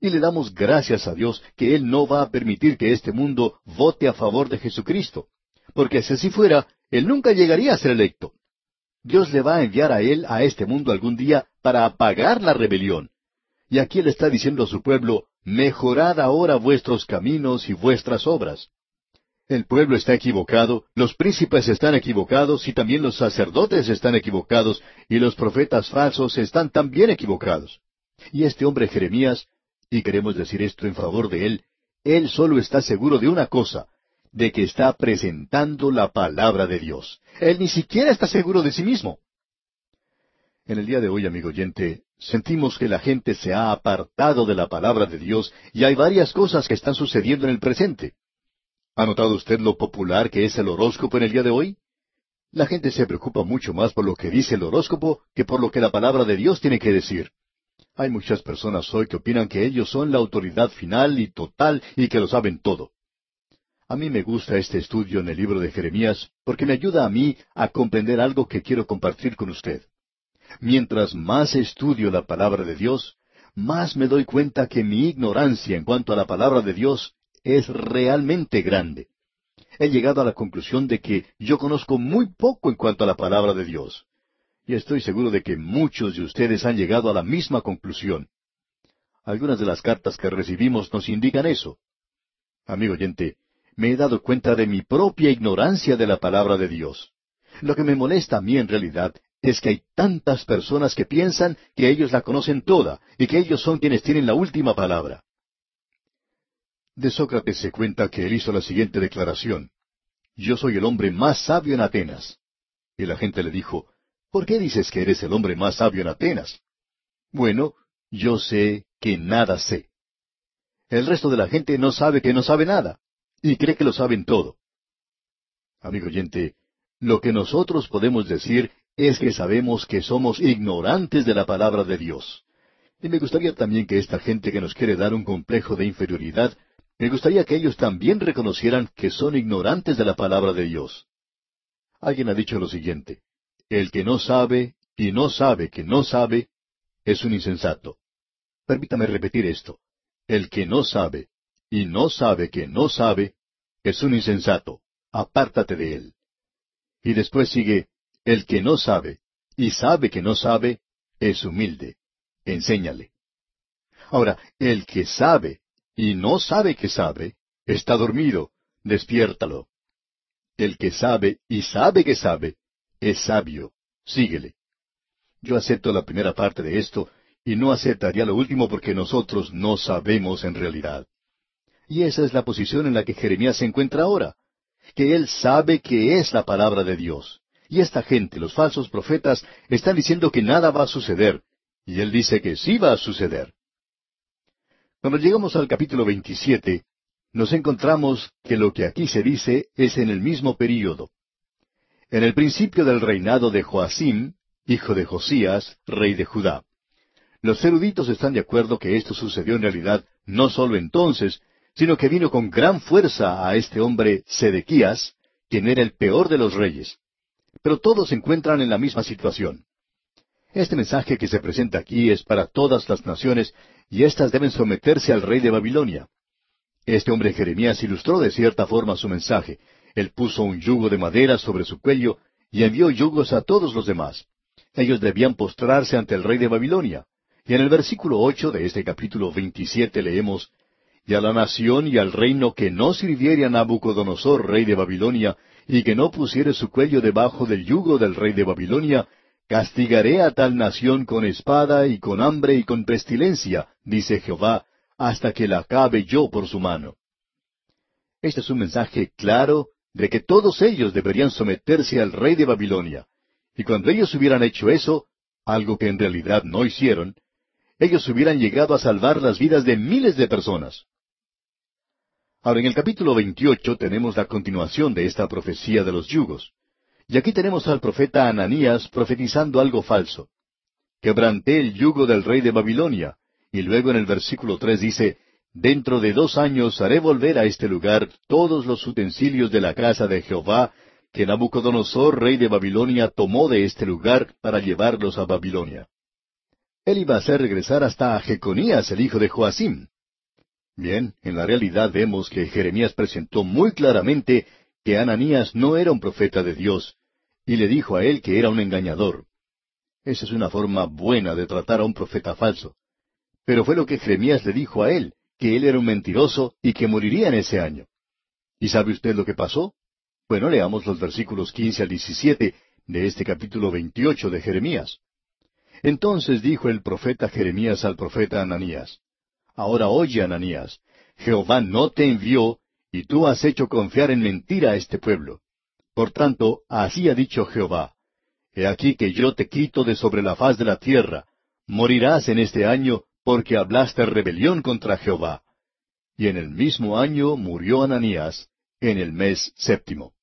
Y le damos gracias a Dios que Él no va a permitir que este mundo vote a favor de Jesucristo. Porque si así fuera, Él nunca llegaría a ser electo. Dios le va a enviar a él a este mundo algún día para apagar la rebelión. Y aquí él está diciendo a su pueblo, mejorad ahora vuestros caminos y vuestras obras. El pueblo está equivocado, los príncipes están equivocados y también los sacerdotes están equivocados y los profetas falsos están también equivocados. Y este hombre Jeremías, y queremos decir esto en favor de él, él solo está seguro de una cosa, de que está presentando la palabra de Dios. Él ni siquiera está seguro de sí mismo. En el día de hoy, amigo oyente, sentimos que la gente se ha apartado de la palabra de Dios y hay varias cosas que están sucediendo en el presente. ¿Ha notado usted lo popular que es el horóscopo en el día de hoy? La gente se preocupa mucho más por lo que dice el horóscopo que por lo que la palabra de Dios tiene que decir. Hay muchas personas hoy que opinan que ellos son la autoridad final y total y que lo saben todo. A mí me gusta este estudio en el libro de Jeremías porque me ayuda a mí a comprender algo que quiero compartir con usted. Mientras más estudio la palabra de Dios, más me doy cuenta que mi ignorancia en cuanto a la palabra de Dios es realmente grande. He llegado a la conclusión de que yo conozco muy poco en cuanto a la palabra de Dios. Y estoy seguro de que muchos de ustedes han llegado a la misma conclusión. Algunas de las cartas que recibimos nos indican eso. Amigo oyente, me he dado cuenta de mi propia ignorancia de la palabra de Dios. Lo que me molesta a mí en realidad es que hay tantas personas que piensan que ellos la conocen toda y que ellos son quienes tienen la última palabra. De Sócrates se cuenta que él hizo la siguiente declaración. Yo soy el hombre más sabio en Atenas. Y la gente le dijo, ¿por qué dices que eres el hombre más sabio en Atenas? Bueno, yo sé que nada sé. El resto de la gente no sabe que no sabe nada y cree que lo saben todo. Amigo oyente, lo que nosotros podemos decir es que sabemos que somos ignorantes de la palabra de Dios. Y me gustaría también que esta gente que nos quiere dar un complejo de inferioridad Me gustaría que ellos también reconocieran que son ignorantes de la palabra de Dios. Alguien ha dicho lo siguiente, el que no sabe y no sabe que no sabe es un insensato. Permítame repetir esto. El que no sabe y no sabe que no sabe es un insensato. Apártate de él. Y después sigue, el que no sabe y sabe que no sabe es humilde. Enséñale. Ahora, el que sabe y no sabe que sabe, está dormido, despiértalo. El que sabe y sabe que sabe, es sabio, síguele. Yo acepto la primera parte de esto y no aceptaría lo último porque nosotros no sabemos en realidad. Y esa es la posición en la que Jeremías se encuentra ahora, que él sabe que es la palabra de Dios. Y esta gente, los falsos profetas, están diciendo que nada va a suceder, y él dice que sí va a suceder. Cuando llegamos al capítulo 27, nos encontramos que lo que aquí se dice es en el mismo período. En el principio del reinado de Joacim, hijo de Josías, rey de Judá. Los eruditos están de acuerdo que esto sucedió en realidad no solo entonces, sino que vino con gran fuerza a este hombre Sedequías, quien era el peor de los reyes. Pero todos se encuentran en la misma situación. Este mensaje que se presenta aquí es para todas las naciones y éstas deben someterse al rey de Babilonia. Este hombre Jeremías ilustró de cierta forma su mensaje. Él puso un yugo de madera sobre su cuello y envió yugos a todos los demás. Ellos debían postrarse ante el rey de Babilonia. Y en el versículo ocho de este capítulo veintisiete leemos Y a la nación y al reino que no sirviere a Nabucodonosor, rey de Babilonia, y que no pusiere su cuello debajo del yugo del rey de Babilonia, castigaré a tal nación con espada y con hambre y con pestilencia, dice Jehová, hasta que la acabe yo por su mano. Este es un mensaje claro de que todos ellos deberían someterse al rey de Babilonia. Y cuando ellos hubieran hecho eso, algo que en realidad no hicieron, ellos hubieran llegado a salvar las vidas de miles de personas. Ahora, en el capítulo 28 tenemos la continuación de esta profecía de los yugos. Y aquí tenemos al profeta Ananías profetizando algo falso. Quebranté el yugo del rey de Babilonia. Y luego en el versículo tres dice, Dentro de dos años haré volver a este lugar todos los utensilios de la casa de Jehová que Nabucodonosor, rey de Babilonia, tomó de este lugar para llevarlos a Babilonia. Él iba a hacer regresar hasta a Jeconías, el hijo de Joacim. Bien, en la realidad vemos que Jeremías presentó muy claramente que Ananías no era un profeta de Dios, y le dijo a él que era un engañador. Esa es una forma buena de tratar a un profeta falso. Pero fue lo que Jeremías le dijo a él, que él era un mentiroso y que moriría en ese año. ¿Y sabe usted lo que pasó? Bueno, leamos los versículos quince al diecisiete de este capítulo veintiocho de Jeremías. Entonces dijo el profeta Jeremías al profeta Ananías, Ahora oye, Ananías, Jehová no te envió, y tú has hecho confiar en mentira a este pueblo. Por tanto, así ha dicho Jehová, He aquí que yo te quito de sobre la faz de la tierra, morirás en este año, porque hablaste rebelión contra Jehová. Y en el mismo año murió Ananías, en el mes séptimo.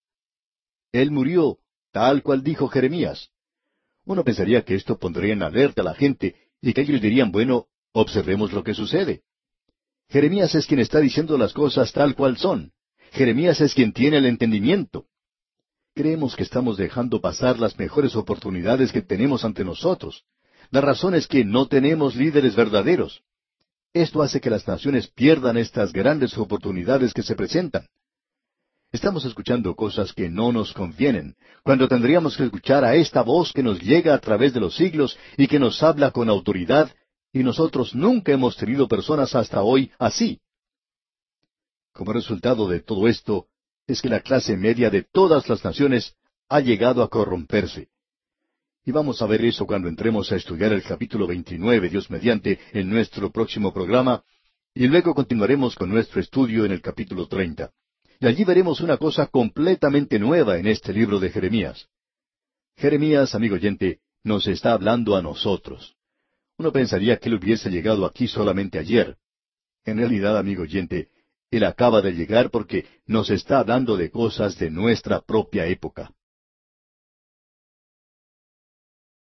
Él murió, tal cual dijo Jeremías. Uno pensaría que esto pondría en alerta a la gente y que ellos dirían, bueno, observemos lo que sucede. Jeremías es quien está diciendo las cosas tal cual son. Jeremías es quien tiene el entendimiento. Creemos que estamos dejando pasar las mejores oportunidades que tenemos ante nosotros. La razón es que no tenemos líderes verdaderos. Esto hace que las naciones pierdan estas grandes oportunidades que se presentan. Estamos escuchando cosas que no nos convienen, cuando tendríamos que escuchar a esta voz que nos llega a través de los siglos y que nos habla con autoridad, y nosotros nunca hemos tenido personas hasta hoy así. Como resultado de todo esto, es que la clase media de todas las naciones ha llegado a corromperse. Y vamos a ver eso cuando entremos a estudiar el capítulo 29, Dios mediante, en nuestro próximo programa, y luego continuaremos con nuestro estudio en el capítulo 30. Y allí veremos una cosa completamente nueva en este libro de Jeremías. Jeremías, amigo oyente, nos está hablando a nosotros. Uno pensaría que él hubiese llegado aquí solamente ayer. En realidad, amigo oyente, él acaba de llegar porque nos está hablando de cosas de nuestra propia época.